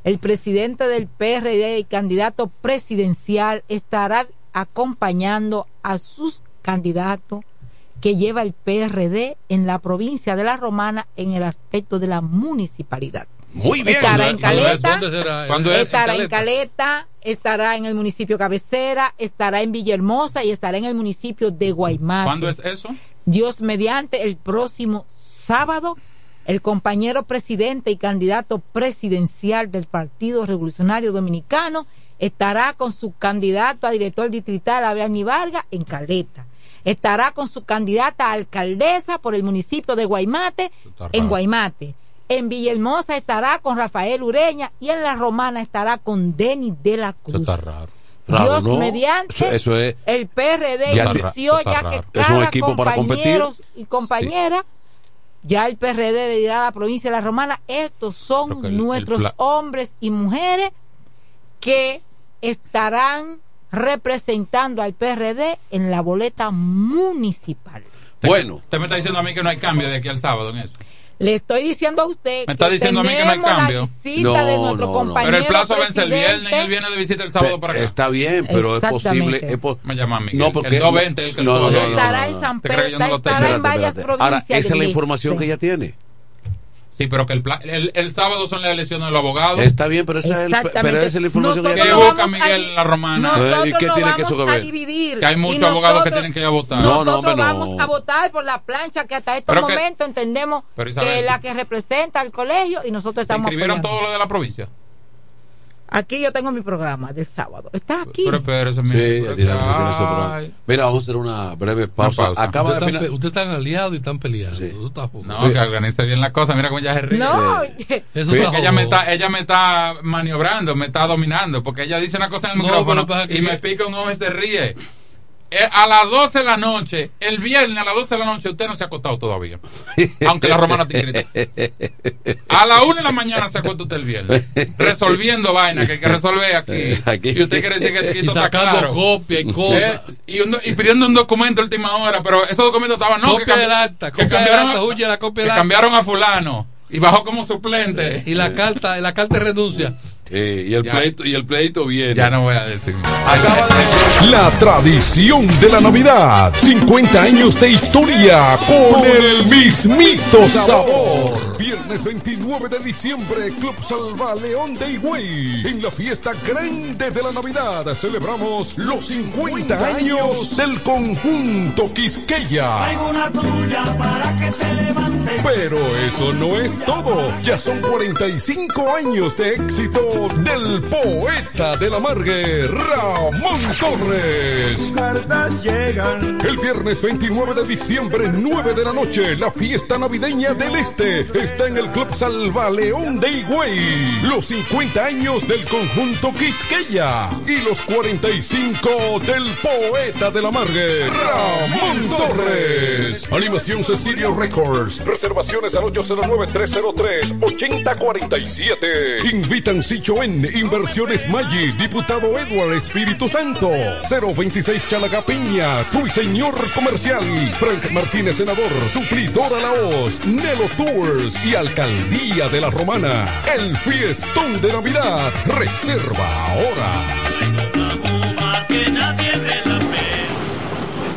el presidente del PRD y candidato presidencial estará acompañando a sus candidatos que lleva el PRD en la provincia de La Romana en el aspecto de la municipalidad. Muy bien. Estará en ¿Cuándo es? Caleta. ¿Cuándo es? estará en Caleta. Estará en el municipio Cabecera, estará en Villahermosa y estará en el municipio de Guaymate. ¿Cuándo es eso? Dios mediante el próximo sábado, el compañero presidente y candidato presidencial del Partido Revolucionario Dominicano estará con su candidato a director distrital, Abraham Vargas, en Caleta. Estará con su candidata a alcaldesa por el municipio de Guaymate, en Guaymate. En Villahermosa estará con Rafael Ureña y en La Romana estará con Denis de la Cruz. Eso está raro. Raro, Dios ¿no? mediante, Eso, eso es. el PRD Ya inició ya raro. que Es un cada equipo para competir. compañeros y compañeras, ya el PRD le dirá a la provincia de La Romana, estos son el- nuestros hombres y mujeres que estarán representando al PRD en la boleta municipal. Bueno. Usted me está diciendo a mí que no hay cambio de aquí al sábado en eso. Le estoy diciendo a usted Me está diciendo a mí que no la cambio. visita de nuestro compañero Pero el plazo vence el viernes y él viene de visita el sábado para acá. Está bien, pero es posible. Es po- Me llama a Miguel. No, porque. el 220 es el que no, no, no, no, Estará no, en no. San ¿Te crees que Pedro, no estará en varias provincias. Ahora, esa es la información este. que ella tiene. Sí, pero que el, el, el sábado son las elecciones de los abogados. Está bien, pero esa, es, el- Exactamente. pero esa es la información Nosotros que ¿Qué lo ella busca vamos a Miguel la romana? Nosotros ¿Y qué tiene que eso que a dividir. Que hay muchos Y abogados que nosotros- tienen que ir a votar. No, no, Nosotros hombre, no. vamos a votar por la plancha que hasta estos momentos entendemos que es la que representa al colegio y nosotros ¿Se estamos inscribieron apoyando. todo lo de la provincia? Aquí yo tengo mi programa del sábado. Está aquí. Pero, pero eso es Sí, mi- ella tiene- tiene su Ay. programa. Mira, vamos a hacer una breve pausa. pausa. Acaba Usted de final- Ustedes están aliados y están peleando. Eso está. No, que organice bien la cosa. Mira cómo ella se ríe. No, Eso Sí, está ella me está, ella me está maniobrando, me está dominando, porque ella dice una cosa en el No, micrófono pero que- y me pica un ojo y se ríe. Eh, a las 12 de la noche, el viernes a las 12 de la noche, usted no se ha acostado todavía. Aunque la romana te grita. A la 1 de la mañana se acuesta usted el viernes. Resolviendo vainas que hay que resolver aquí. Aquí. Y usted quiere decir que aquí Y todo está claro. copia y cosas. Eh, y, un y pidiendo un documento a última hora, pero esos documentos estaban no, Copia que, del acta, que copia del cambiaron, acta, a- huye la copia del acta. cambiaron a fulano y bajó como suplente. Y la carta, la carta de renuncia. Eh, y, el Ya. pleito, y el pleito viene. Ya no voy a decir. La tradición de la Navidad. 50 años de historia con el mismito sabor. Viernes 29 de diciembre, Club Salva León de Higüey. En la fiesta grande de la Navidad celebramos los 50 años del conjunto Quisqueya. Pero eso no es todo. Ya son 45 años de éxito del poeta de la Margue, Ramón Torres. El viernes 29 de diciembre, 9 de la noche, la fiesta navideña del Este está en el Club Salva León de Higüey. Los 50 años del conjunto Quisqueya y los 45 del poeta de la Margue, Ramón Torres. Animación Cecilio Records. Reservaciones al 809-303-8047. Invitan Sichoen, Inversiones Maggi, Diputado Edward Espíritu Santo. 026 Chalaga Peña, Ruiseñor Comercial. Frank Martínez, Senador, Suplidora La Hoz, Nelo Tours y Alcaldía de la Romana. El fiestón de Navidad. Reserva ahora.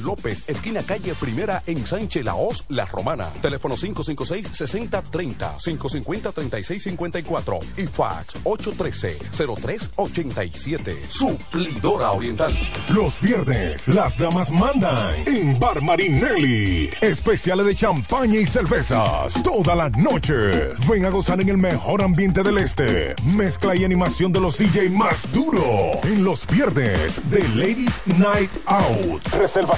López, esquina calle Primera en Sánchez Laos, La Romana. Teléfono 556-6030, 550-3654 y fax 813-0387. Suplidora Oriental. Los viernes, las damas mandan en Bar Marinelli. Especiales de champaña y cervezas. Toda la noche. Ven a gozar en el mejor ambiente del este. Mezcla y animación de los DJ más duro. En los viernes de Ladies Night Out.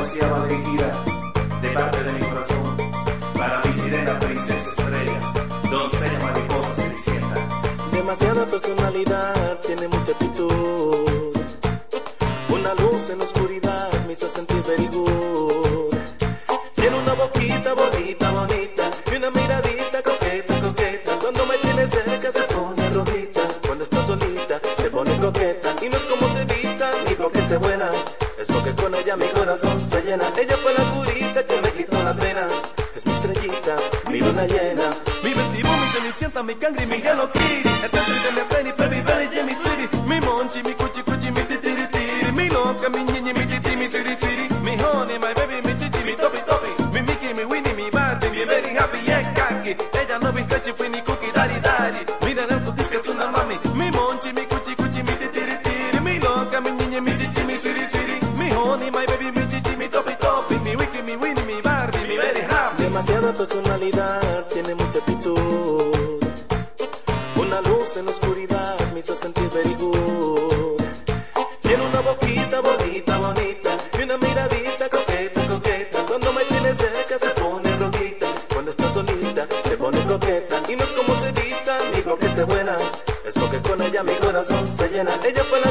Poesía va dirigida de parte de mi corazón para mi sirena princesa estrella, doncella mariposa cenicienta. Demasiada personalidad, tiene mucha actitud. Llena. Ella fue la curita que me quitó la pena. Es mi estrellita, mi luna llena. Mi vestido, mi cenicienta, mi cangri, mi Hello Kitty. Este triste, mi penny, baby, baby, yeah, mi sweetie. Mi monchi, mi cuchi, cuchi, mi titiri, tiri. Mi loca, mi ñiñi, mi titi, mi sweetie, sweetie. Mi honey, my baby, mi chichi, mi topi, topi. Mi Mickey, mi Winnie, mi Barbie, mi very happy and cocky. Ella no viste chifu Demasiada personalidad, tiene mucha actitud. Una luz en la oscuridad me hizo sentir very good. Tiene una boquita bonita, bonita. Y una miradita coqueta, coqueta. Cuando me tiene cerca se pone rojita. Cuando está solita se pone coqueta. Y no es como se vista ni porque esté buena. Es porque con ella mi corazón se llena. Ella fue la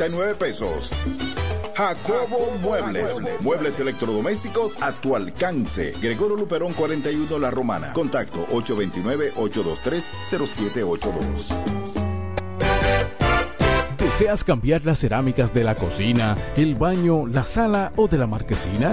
12,339 pesos. Jacobo Muebles. Muebles electrodomésticos a tu alcance. Gregorio Luperón 41 La Romana. Contacto 829-823-0782. ¿Deseas cambiar las cerámicas de la cocina, el baño, la sala o de la marquesina?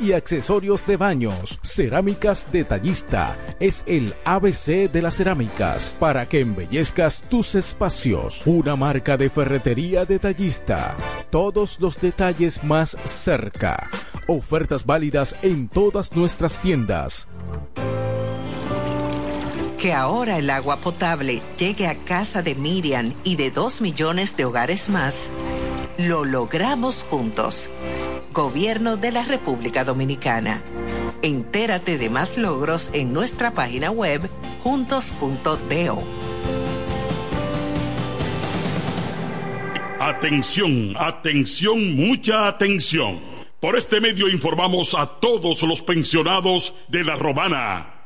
y accesorios de baños. Cerámicas Detallista es el ABC de las cerámicas para que embellezcas tus espacios. Una marca de ferretería detallista. Todos los detalles más cerca. Ofertas válidas en todas nuestras tiendas. Que ahora el agua potable llegue a casa de Miriam y de dos millones de hogares más, lo logramos juntos. Gobierno de la República Dominicana. Entérate de más logros en nuestra página web juntos.do. Atención, atención, mucha atención. Por este medio informamos a todos los pensionados de La Romana,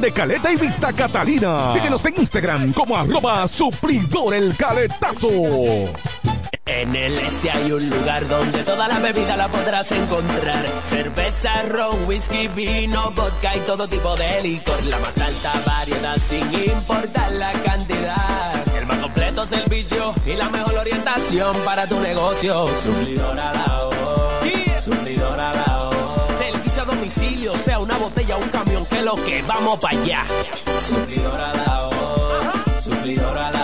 de Caleta y Vista Catalina. Síguenos en Instagram como arroba suplidor el caletazo. En el este hay un lugar donde toda la bebida la podrás encontrar. Cerveza, ron, whisky, vino, vodka y todo tipo de licor. La más alta variedad sin importar la cantidad. El más completo servicio y la mejor orientación para tu negocio. La Suplidora la Servicio a domicilio, sea una botella o un camión, que lo que vamos para allá. Suplidora la Suplidora la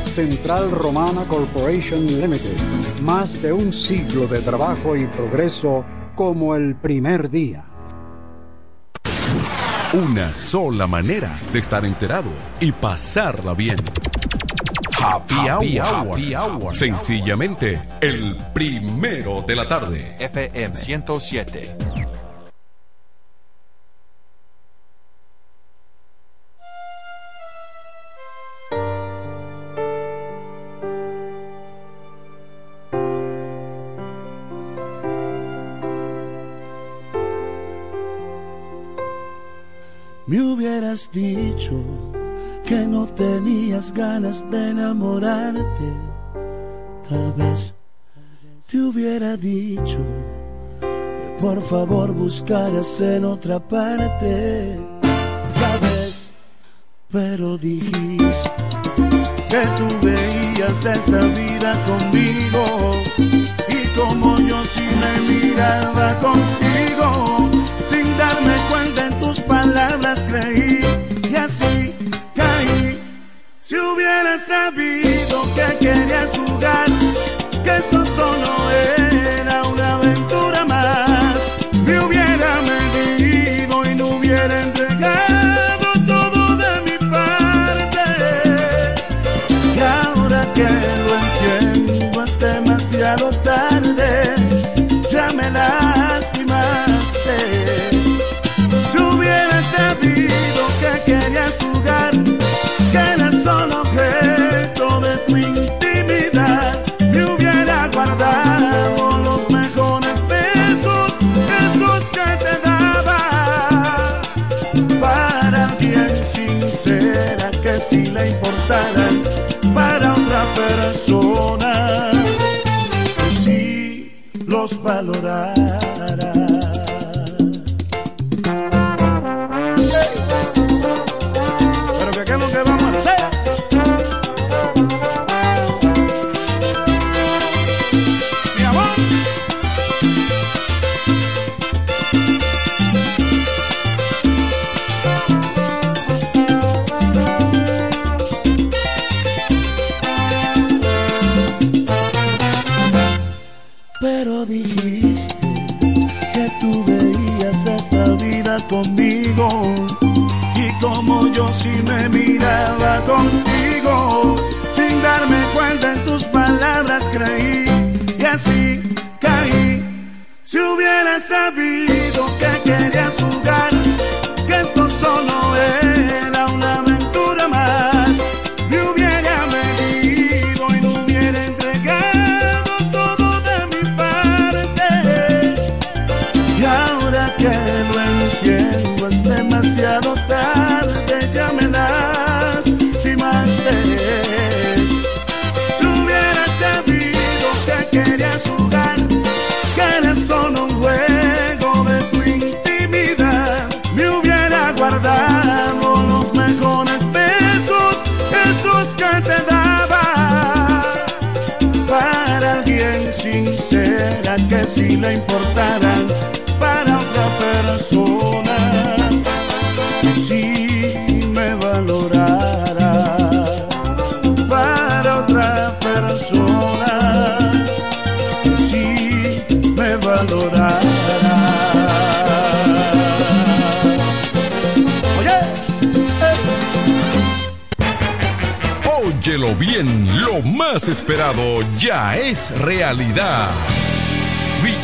Central Romana Corporation Limited. Más de un siglo de trabajo y progreso como el primer día. Una sola manera de estar enterado y pasarla bien. Happy, Happy hour. hour. Happy hour. Sencillamente, el primero de la tarde. FM 107. Hubieras dicho que no tenías ganas de enamorarte. Tal vez te hubiera dicho que por favor buscaras en otra parte. Ya ves, pero dijiste que tú veías esta vida conmigo y como yo sí me miraba contigo sin darme palabras creí y así caí. Si hubiera sabido que querías jugar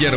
cualquier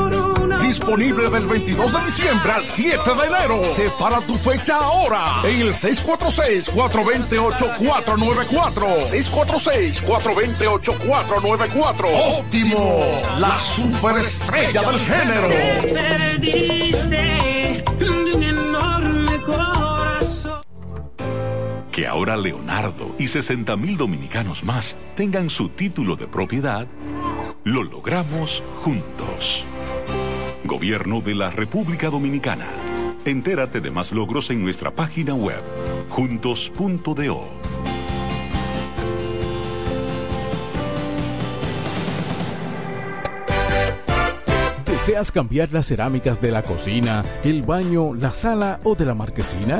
Disponible del 22 de diciembre al 7 de enero. Separa tu fecha ahora en el 646-428-494. 646-428-494. Óptimo, la superestrella del género. perdiste de un enorme corazón Que ahora Leonardo y 60 mil dominicanos más tengan su título de propiedad, lo logramos juntos. Gobierno de la República Dominicana. Entérate de más logros en nuestra página web, juntos.do. ¿Deseas cambiar las cerámicas de la cocina, el baño, la sala o de la marquesina?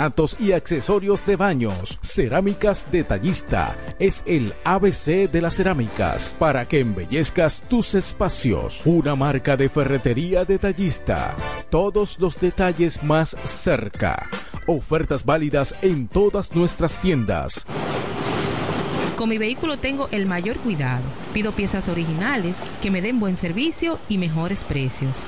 porcelanatos y accesorios de baños. Cerámicas Detallista es el ABC de las cerámicas para que embellezcas tus espacios. Una marca de ferretería detallista. Todos los detalles más cerca. Ofertas válidas en todas nuestras tiendas. Con mi vehículo tengo el mayor cuidado. Pido piezas originales que me den buen servicio y mejores precios.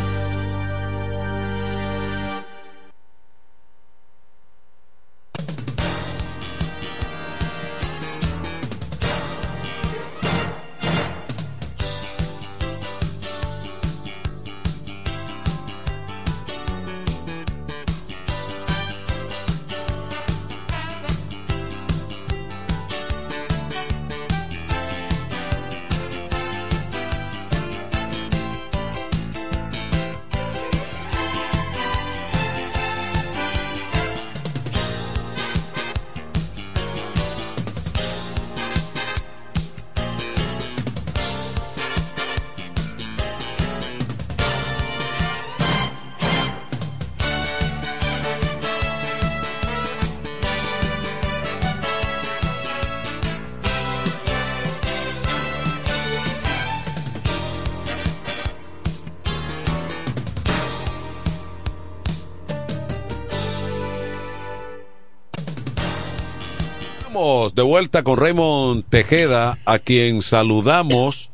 Vuelta con Raymond Tejeda, a quien saludamos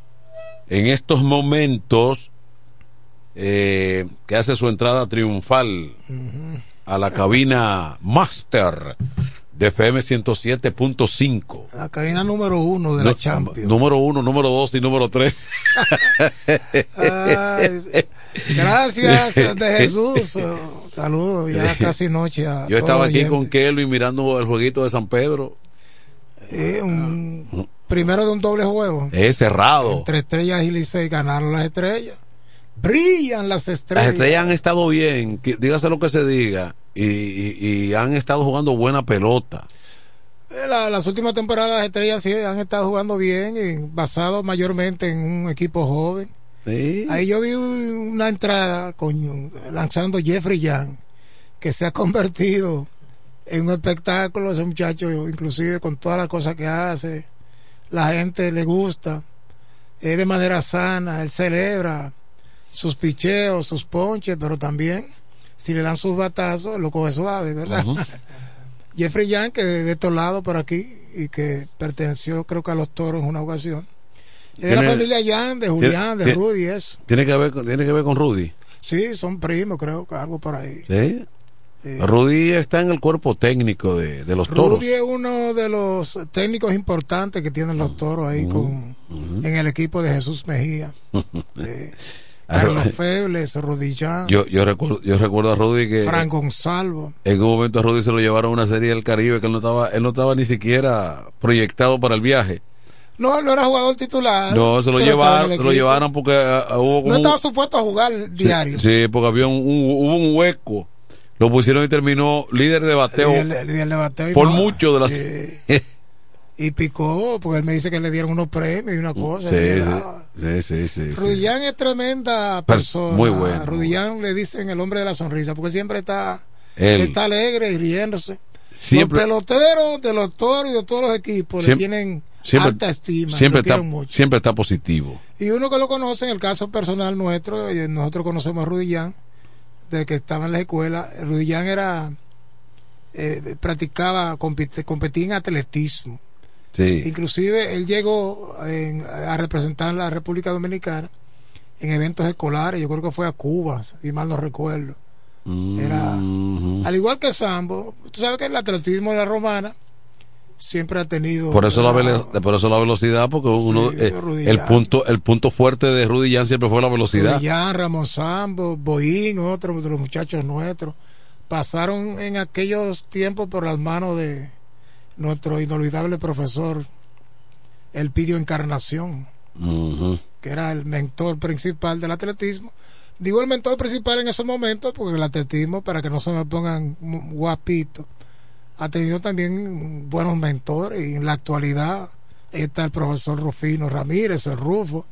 en estos momentos eh, que hace su entrada triunfal a la cabina Master de FM 107.5. La cabina número uno de la Champions. Número uno, número dos y número tres. gracias (laughs) de Jesús. Saludos, ya (laughs) casi noche. Yo estaba aquí con Kelvin mirando el jueguito de San Pedro un, primero de un doble juego. Es cerrado. Entre estrellas y Licey ganaron las estrellas. Brillan las estrellas. Las estrellas han estado bien, dígase lo que se diga, y, han estado jugando buena pelota. Eh, las últimas temporadas las estrellas sí han estado jugando bien, y basado mayormente en un equipo joven. Ahí yo vi una entrada con, lanzando Jeffrey Young, que se ha (laughs) convertido en un espectáculo, ese muchacho, inclusive con todas las cosas que hace, la gente le gusta. de manera sana, él celebra sus picheos, sus ponches, pero también si le dan sus batazos, lo coge suave, ¿verdad? (laughs) Jeffrey Young, que de estos lados por aquí, y que perteneció creo que a los toros en una ocasión. Es de la familia Young, de Julián, de Rudy, eso. ¿Tiene que, ver, ¿Tiene que ver con Rudy? Sí, son primos, creo que algo por ahí. ¿Sí? Rudy está en el cuerpo técnico de, los toros. Rudy es uno de los técnicos importantes que tienen los toros ahí con, en el equipo de Jesús Mejía. (laughs) Carlos Febles, Rudy Jan. Yo, yo, recuerdo, yo recuerdo a Rudy que. Fran Gonzalo. En un momento a Rudy se lo llevaron a una serie del Caribe que él no estaba, él no estaba ni siquiera proyectado para el viaje. No, no era jugador titular. No, se lo llevaron, se lo llevaron porque uh, hubo como No estaba supuesto a jugar diario. Sí, porque había un, hubo un hueco. Lo pusieron y terminó líder de bateo. Líder, de bateo por mucho de las. y picó, porque él me dice que le dieron unos premios y una cosa. Sí, sí, sí, Rudillán es tremenda persona. Muy bueno. Rudillán le dicen el hombre de la sonrisa, porque siempre está, está alegre y riéndose. Siempre, los peloteros de los toros y de todos los equipos le tienen alta estima. Siempre está, siempre está positivo. Y uno que lo conoce, en el caso personal nuestro, nosotros conocemos a Rudillán, desde que estaba en la escuela. Rudillán era, eh, practicaba, competía en atletismo Inclusive él llegó a representar la República Dominicana en eventos escolares, yo creo que fue a Cuba, si mal no recuerdo. Era, mm-hmm. al igual que Sambo, tú sabes que el atletismo de la romana siempre ha tenido por eso la, por eso la velocidad porque uno eh, el punto el punto fuerte de Rudy Jan siempre fue la velocidad. Rudy Jan, Ramón Sambo Boín otro de los muchachos nuestros. Pasaron en aquellos tiempos por las manos de nuestro inolvidable profesor el Pidio Encarnación, que era el mentor principal del atletismo. Digo el mentor principal en esos momentos porque el atletismo, para que no se me pongan guapitos, ha tenido también buenos mentores y en la actualidad está el profesor Rufino Ramírez, el Rufo,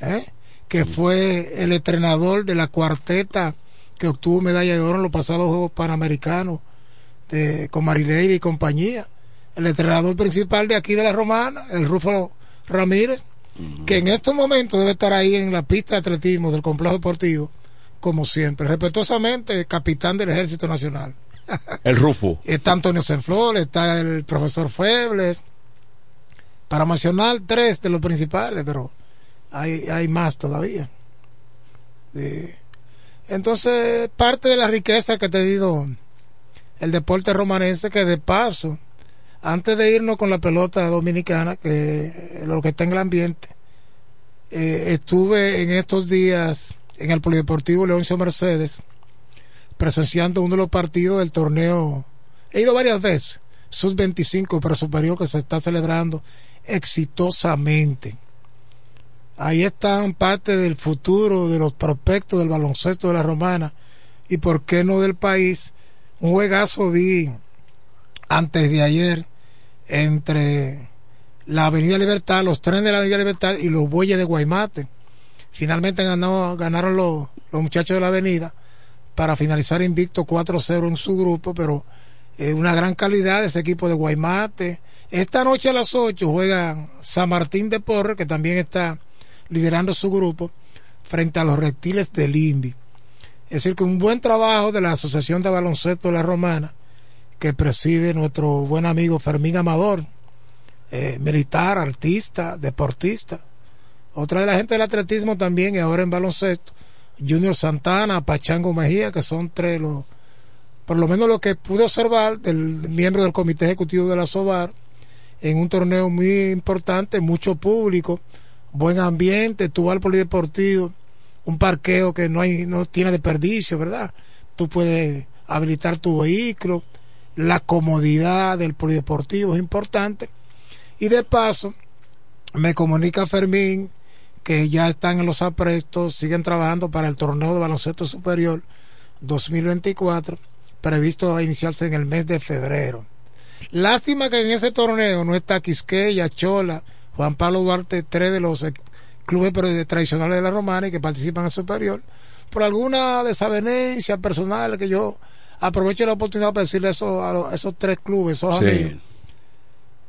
¿eh? que fue el entrenador de la cuarteta que obtuvo medalla de oro en los pasados Juegos Panamericanos de, con Marileira y compañía el entrenador principal de aquí de la Romana, el Rufo Ramírez, que en estos momentos debe estar ahí en la pista de atletismo del complejo deportivo, como siempre, respetuosamente, capitán del Ejército Nacional. El Rufo. está Antonio Senflor, está el profesor Febles, para mencionar tres de los principales, pero hay, hay más todavía. Entonces, parte de la riqueza que ha tenido el deporte romanense, que de paso, antes de irnos con la pelota dominicana, que lo que está en el ambiente, eh, estuve en estos días en el Polideportivo Leoncio Mercedes presenciando uno de los partidos del torneo. He ido varias veces, sus 25, pero superior que se está celebrando exitosamente. Ahí están parte del futuro, de los prospectos del baloncesto de la romana y por qué no del país. Un juegazo vi antes de ayer entre la Avenida Libertad, los trenes de la Avenida Libertad y los bueyes de Guaymate. Finalmente ganó, ganaron los, muchachos de la Avenida para finalizar invicto 4-0 en su grupo, pero es una gran calidad ese equipo de Guaymate. Esta noche a las 8 juega San Martín de Porre, que también está liderando su grupo, frente a los reptiles del INVI. Es decir, que un buen trabajo de la Asociación de Baloncesto de la Romana que preside nuestro buen amigo Fermín Amador, eh, militar, artista, deportista. Otra de la gente del atletismo también y ahora en baloncesto, Junior Santana, Pachango Mejía, que son tres los, por lo menos lo que pude observar del miembro del comité ejecutivo de la SOBAR, en un torneo muy importante, mucho público, buen ambiente, tuvo al polideportivo, un parqueo que no hay, no tiene desperdicio, ¿verdad? Tú puedes habilitar tu vehículo, la comodidad del polideportivo es importante. Y de paso, me comunica Fermín que ya están en los aprestos, siguen trabajando para el torneo de baloncesto superior 2024, previsto a iniciarse en el mes de febrero. Lástima que en ese torneo no está Quisqueya, Chola, Juan Pablo Duarte, tres de los clubes tradicionales de la Romana y que participan en superior, por alguna desavenencia personal que yo aprovecho la oportunidad para decirle eso a, esos tres clubes, esos amigos,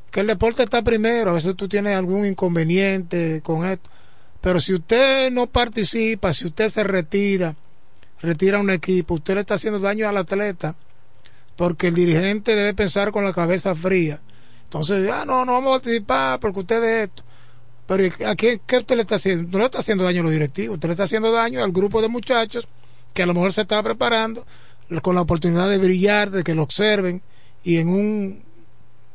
que el deporte está primero, a veces tú tienes algún inconveniente con esto, Pero si usted no participa, si usted se retira, retira un equipo, usted le está haciendo daño al atleta, porque el dirigente debe pensar con la cabeza fría. Entonces, ah, no, no vamos a participar porque usted es esto. Pero ¿a quién, qué usted le está haciendo? No le está haciendo daño a los directivos, usted le está haciendo daño al grupo de muchachos que a lo mejor se está preparando con la oportunidad de brillar, de que lo observen y en un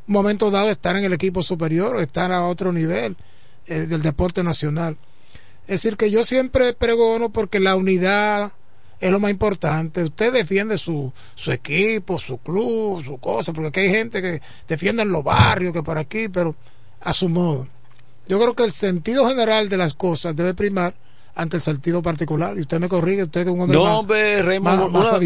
momento dado estar en el equipo superior o estar a otro nivel eh, del deporte nacional. Es decir, que yo siempre pregono porque la unidad es lo más importante. Usted defiende su, su equipo, su club, su cosa, porque aquí hay gente que defiende en los barrios, que por aquí, pero a su modo. Yo creo que el sentido general de las cosas debe primar ante el sentido particular. Y usted me corrige, usted que es un hombre no,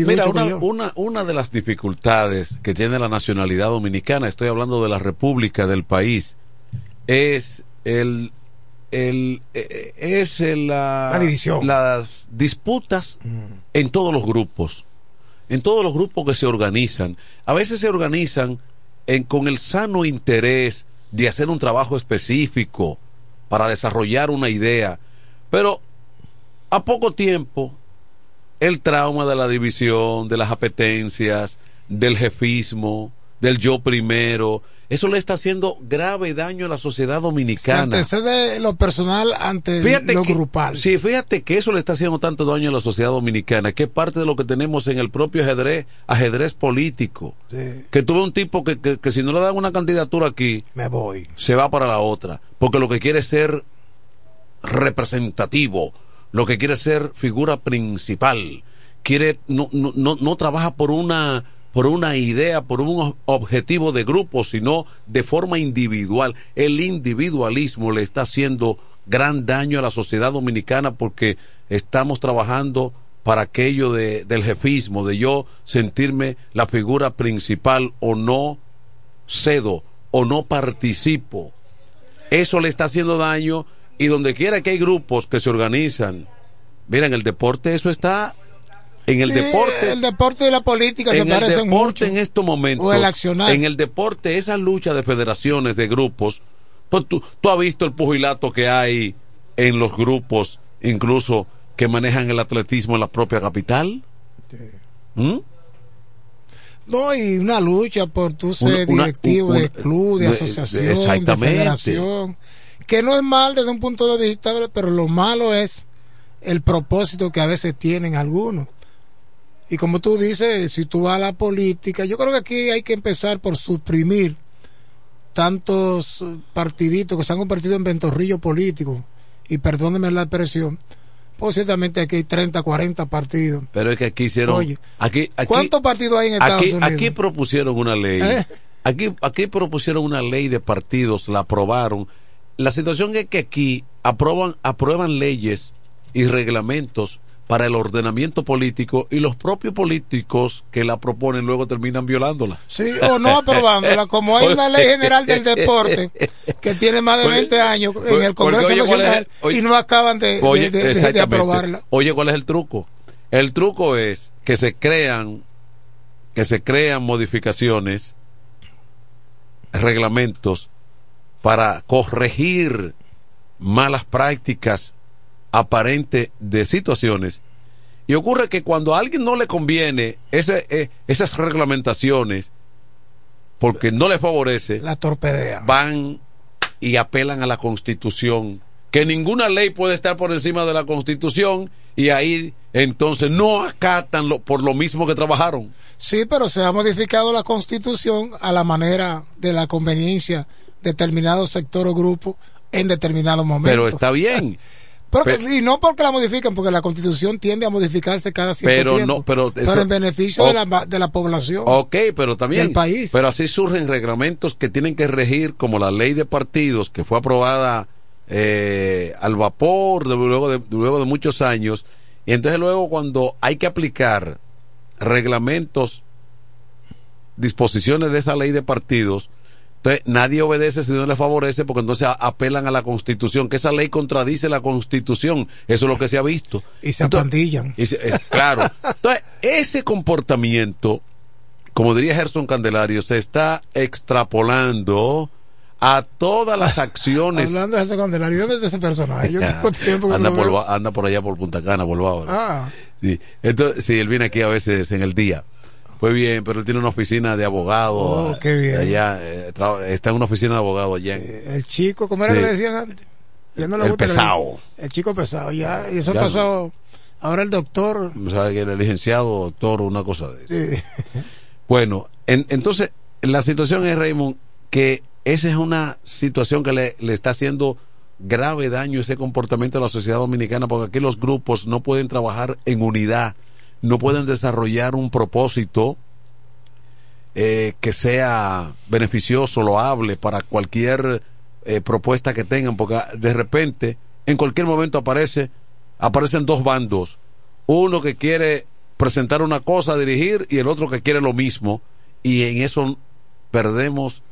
mira, una, una, de las dificultades que tiene la nacionalidad dominicana, estoy hablando de la república del país, es el, el eh, es la, división. las disputas mm. en todos los grupos, en todos los grupos que se organizan. A veces se organizan en, con el sano interés de hacer un trabajo específico para desarrollar una idea, pero a poco tiempo, el trauma de la división, de las apetencias, del jefismo, del yo primero, eso le está haciendo grave daño a la sociedad dominicana. Se antecede lo personal ante lo grupal. Sí, fíjate que eso le está haciendo tanto daño a la sociedad dominicana, que es parte de lo que tenemos en el propio ajedrez, ajedrez político. Que tuve un tipo que, que, que, si no le dan una candidatura aquí, me voy. Se va para la otra, porque lo que quiere es ser representativo, lo que quiere ser figura principal, quiere no, no, no, trabaja por una por una idea, por un objetivo de grupo, sino de forma individual. El individualismo le está haciendo gran daño a la sociedad dominicana porque estamos trabajando para aquello de, del jefismo, de yo sentirme la figura principal o no cedo o no participo. Eso le está haciendo daño y donde quiera que hay grupos que se organizan, mira, en el deporte eso está en el deporte el deporte y la política en se parecen el deporte en estos momentos o el accionar. en el deporte esa lucha de federaciones de grupos pues tú, tú has visto el pugilato que hay en los grupos incluso que manejan el atletismo en la propia capital sí. ¿Mm? No, y una lucha por tu ser directivo de club, de, asociación, de federación que no es mal desde un punto de vista, pero lo malo es el propósito que a veces tienen algunos. Y como tú dices, si tú vas a la política, yo creo que aquí hay que empezar por suprimir tantos partiditos que se han convertido en ventorrillos políticos. Y perdónenme la expresión, pues ciertamente aquí hay 30, 40 partidos. Pero es que aquí hicieron. Oye, aquí, ¿cuántos partidos hay en Estados aquí, Unidos? Aquí propusieron una ley. ¿Eh? Aquí, aquí propusieron una ley de partidos, la aprobaron la situación es que aquí aprueban, aprueban leyes y reglamentos para el ordenamiento político y los propios políticos que la proponen luego terminan violándola. Sí, o no aprobándola, (laughs) como hay una ley general del deporte que tiene más de 20 años en el Congreso Nacional y no acaban de, de, aprobarla. Oye, ¿cuál es el truco? El truco es que se crean que se crean modificaciones, reglamentos para corregir malas prácticas aparentes de situaciones. Y ocurre que cuando a alguien no le conviene ese, eh, esas reglamentaciones, porque no le favorece, la torpedea. Van y apelan a la Constitución, que ninguna ley puede estar por encima de la Constitución y ahí entonces no acatan lo, por lo mismo que trabajaron. Sí, pero se ha modificado la Constitución a la manera de la conveniencia determinado sector o grupo en determinado momento. Pero está bien. (laughs) y no porque la modifiquen, porque la constitución tiende a modificarse cada cierto pero tiempo. No, pero, en beneficio de, la, de la población. Ok, pero también. Del país. Pero así surgen reglamentos que tienen que regir, como la ley de partidos, que fue aprobada eh, al vapor luego, de, luego de muchos años. Y entonces luego cuando hay que aplicar reglamentos, disposiciones de esa ley de partidos, entonces, nadie obedece si no le favorece porque entonces apelan a la Constitución, que esa ley contradice la Constitución. Eso es lo que se ha visto. Y se apandillan. Claro. Entonces, ese comportamiento, como diría Gerson Candelario, se está extrapolando a todas las acciones. Hablando de secundario, ¿dónde es ese personaje? Yo tengo (laughs) tiempo que anda, no por, anda por allá por Punta Cana, por Bávaro. Ah, Sí. Entonces, sí, él viene aquí a veces en el día. Fue bien, pero él tiene una oficina de abogado. Oh, qué bien. Allá, eh, está en una oficina de abogado allá. en- el chico, ¿cómo era Sí. que le decían antes? Ya no le El pesado. El chico pesado, ya. Y eso Ya. pasó. Ahora el doctor. ¿Sabe que el licenciado, doctor, una cosa de eso? sí. Bueno, en- entonces la situación es, Raymond, que esa es una situación que le, le está haciendo grave daño ese comportamiento a la sociedad dominicana, porque aquí los grupos no pueden trabajar en unidad, no pueden desarrollar un propósito eh, que sea beneficioso, loable para cualquier eh, propuesta que tengan, porque de repente, en cualquier momento aparece, aparecen dos bandos, uno que quiere presentar una cosa, dirigir, y el otro que quiere lo mismo, y en eso perdemos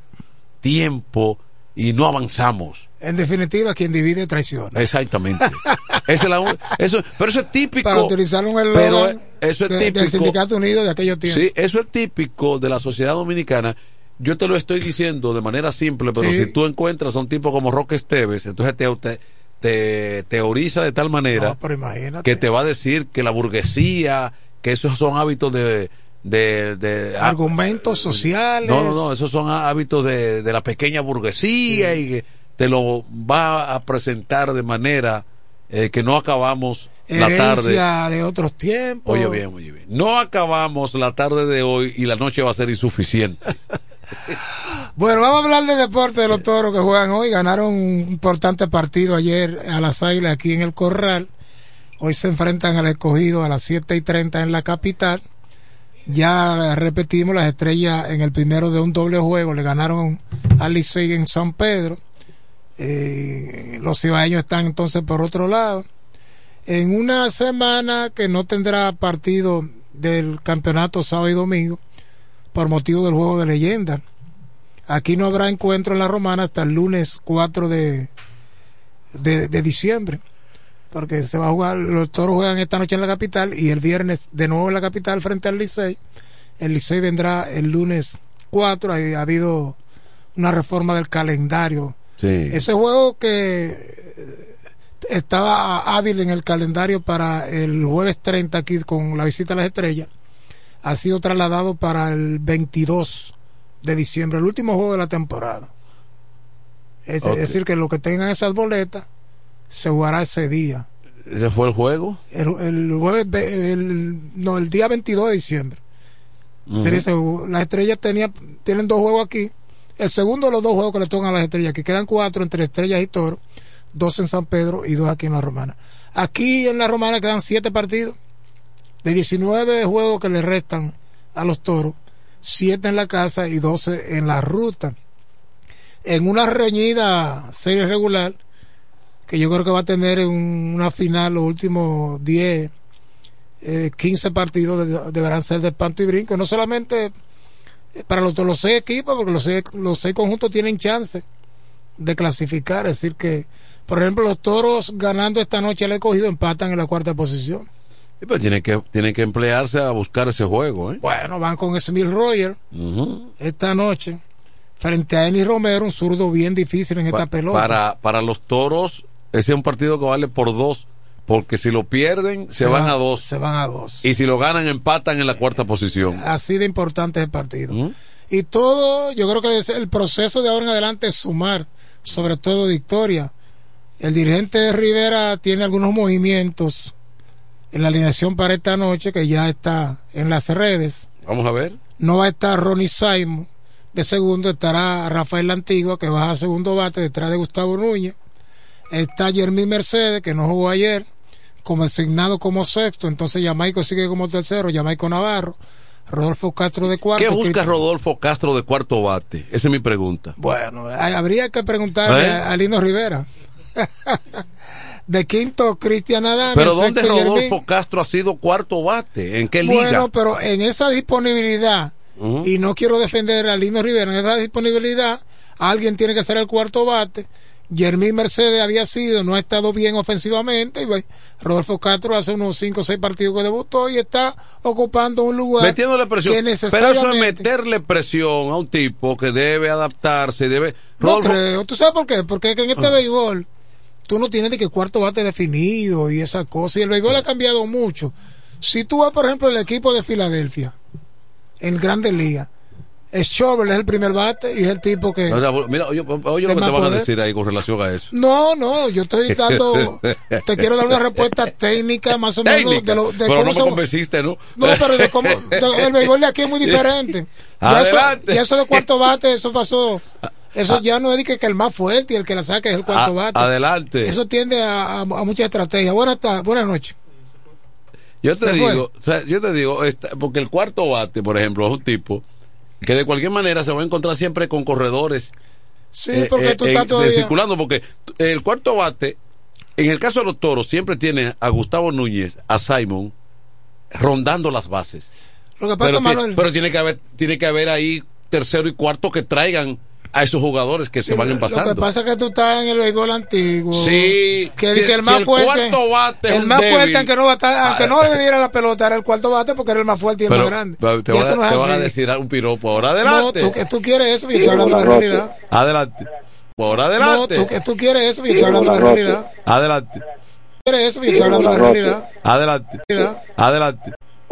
tiempo y no avanzamos. En definitiva, quien divide traiciona. Exactamente. (laughs) Esa es la un- eso, pero eso es típico. Para utilizar un pero eso es de- típico. del Sindicato Unido de aquellos tiempos. Sí, eso es típico de la sociedad dominicana. Yo te lo estoy diciendo de manera simple, pero Sí. si tú encuentras a un tipo como Roque Esteves, entonces te, te, te teoriza de tal manera No, que te va a decir que la burguesía, que esos son hábitos de... de, de Argumentos sociales. no, no, no, esos son hábitos de, de la pequeña burguesía y que te lo va a presentar de manera eh, que no acabamos la tarde. De otros tiempos. Oye bien, oye bien. No acabamos la tarde de hoy y la noche va a ser insuficiente. (laughs) Bueno, vamos a hablar de deporte de los toros que juegan hoy. Ganaron un importante partido ayer a las águilas aquí en el Corral. Hoy se enfrentan al escogido a las 7 y 30 en la capital. Ya repetimos las estrellas en el primero de un doble juego. Le ganaron al Licey en San Pedro. Eh, los cibaeños están entonces por otro lado. En una semana que no tendrá partido del campeonato sábado y domingo por motivo del juego de leyenda. Aquí no habrá encuentro en la romana hasta el lunes 4 de, de, de diciembre. Porque se va a jugar, los toros juegan esta noche en la capital y el viernes de nuevo en la capital frente al Licey. El Licey vendrá el lunes 4. Ahí ha habido una reforma del calendario. Sí. Ese juego que estaba hábil en el calendario para el jueves 30 aquí con la visita a las estrellas ha sido trasladado para el 22 de diciembre, el último juego de la temporada. Es, es decir, que los que tengan esas boletas se jugará ese día. ¿Ese fue el juego? El, el jueves, ve- el- no, el día 22 de diciembre. Sería ese juego. Las estrellas tenía, tienen dos juegos aquí. El segundo de los dos juegos que le tocan a las estrellas, que quedan cuatro entre estrellas y toro, dos en San Pedro y dos aquí en la Romana. Aquí en la Romana quedan siete partidos. De 19 juegos que le restan a los toros, siete en la casa y 12 en la ruta. En una reñida serie regular, que yo creo que va a tener en una final los últimos 10, eh, 15 partidos de- deberán ser de espanto y brinco, no solamente eh, para los, los seis equipos, porque los seis, los seis conjuntos tienen chance de clasificar, es decir que, por ejemplo, los toros ganando esta noche al escogido empatan en la cuarta posición. Sí, pero tiene que, tiene que emplearse a buscar ese juego, ¿eh? Bueno, van con Smith Royer Ujú. esta noche frente a Eni Romero, un zurdo bien difícil en esta pelota. Para, para los toros, ese es un partido que vale por dos, porque si lo pierden, se, van a dos. Se van a dos. Y si lo ganan, empatan en la cuarta posición. Así de importante es el partido. Y todo, yo creo que es el proceso de ahora en adelante es sumar, sobre todo victoria. El dirigente Rivera tiene algunos movimientos en la alineación para esta noche que ya está en las redes. Vamos a ver. No va a estar Ronnie Simon de segundo, estará Rafael La Antigua que baja a segundo bate detrás de Gustavo Núñez. Está Jermín Mercedes que no jugó ayer, como asignado como sexto, entonces Jamaico sigue como tercero, Jamaico Navarro, Rodolfo Castro de cuarto. ¿Qué busca Rodolfo Castro de cuarto bate? Esa es mi pregunta. Bueno, habría que preguntarle ¿Eh? a, Lino Rivera. (laughs) de quinto, Cristian Adame. Pero ¿dónde Rodolfo. Castro ha sido cuarto bate? ¿En qué liga? Bueno, pero en esa disponibilidad, y no quiero defender a Lino Rivera, en esa disponibilidad, alguien tiene que ser el cuarto bate, Jermín Mercedes había sido, no ha estado bien ofensivamente. Y Rodolfo Castro hace unos 5 o 6 partidos que debutó y está ocupando un lugar. Metiéndole presión. Que Pero eso es meterle presión a un tipo que debe adaptarse. debe No creo. ¿Tú sabes por qué? Porque en este ah. béisbol tú no tienes de que cuarto bate definido y esa cosa. Y el béisbol ha cambiado mucho. Si tú vas, por ejemplo, el equipo de Filadelfia, en Grandes Ligas Schobel es el primer bate y es el tipo que. mira, oye, oye lo que te van a decir ahí con relación a eso. No, no, yo estoy (laughs) dando. te quiero dar una respuesta técnica más o menos de lo. De pero cómo no me convenciste, ¿no? No, pero de cómo. el béisbol de aquí es muy (laughs) diferente. Ya. Eso, eso de cuarto bate, eso pasó. (laughs) Eso ah. ya no es que, el más fuerte y el que la saque es el cuarto bate. Adelante. Eso tiende a, a, mucha estrategia. Buenas, buenas noches. Yo te digo, o sea, yo te digo, porque el cuarto bate, por ejemplo, es un tipo que de cualquier manera se va a encontrar siempre con corredores. Sí, eh, porque tú eh, estás circulando, porque el cuarto bate, en el caso de los toros, siempre tiene a Gustavo Núñez, a Simon, rondando las bases. Lo que pasa, pero, pero tiene que haber, tiene que haber ahí tercero y cuarto que traigan a esos jugadores que se van pasando. Lo que pasa es que tú estás en el béisbol antiguo. Sí. Que, el más fuerte. el más fuerte, aunque no, aunque no le diera la pelota, era el cuarto bate porque era el más fuerte y el más grande. Te, van, a decir un piropo. Ahora adelante. No, tú, tú quieres eso y estoy hablando de la realidad. Adelante. Ahora adelante. No, tú, tú quieres eso y hablando de la realidad. Adelante. ¿Quieres eso y hablando de la realidad. Adelante. Adelante.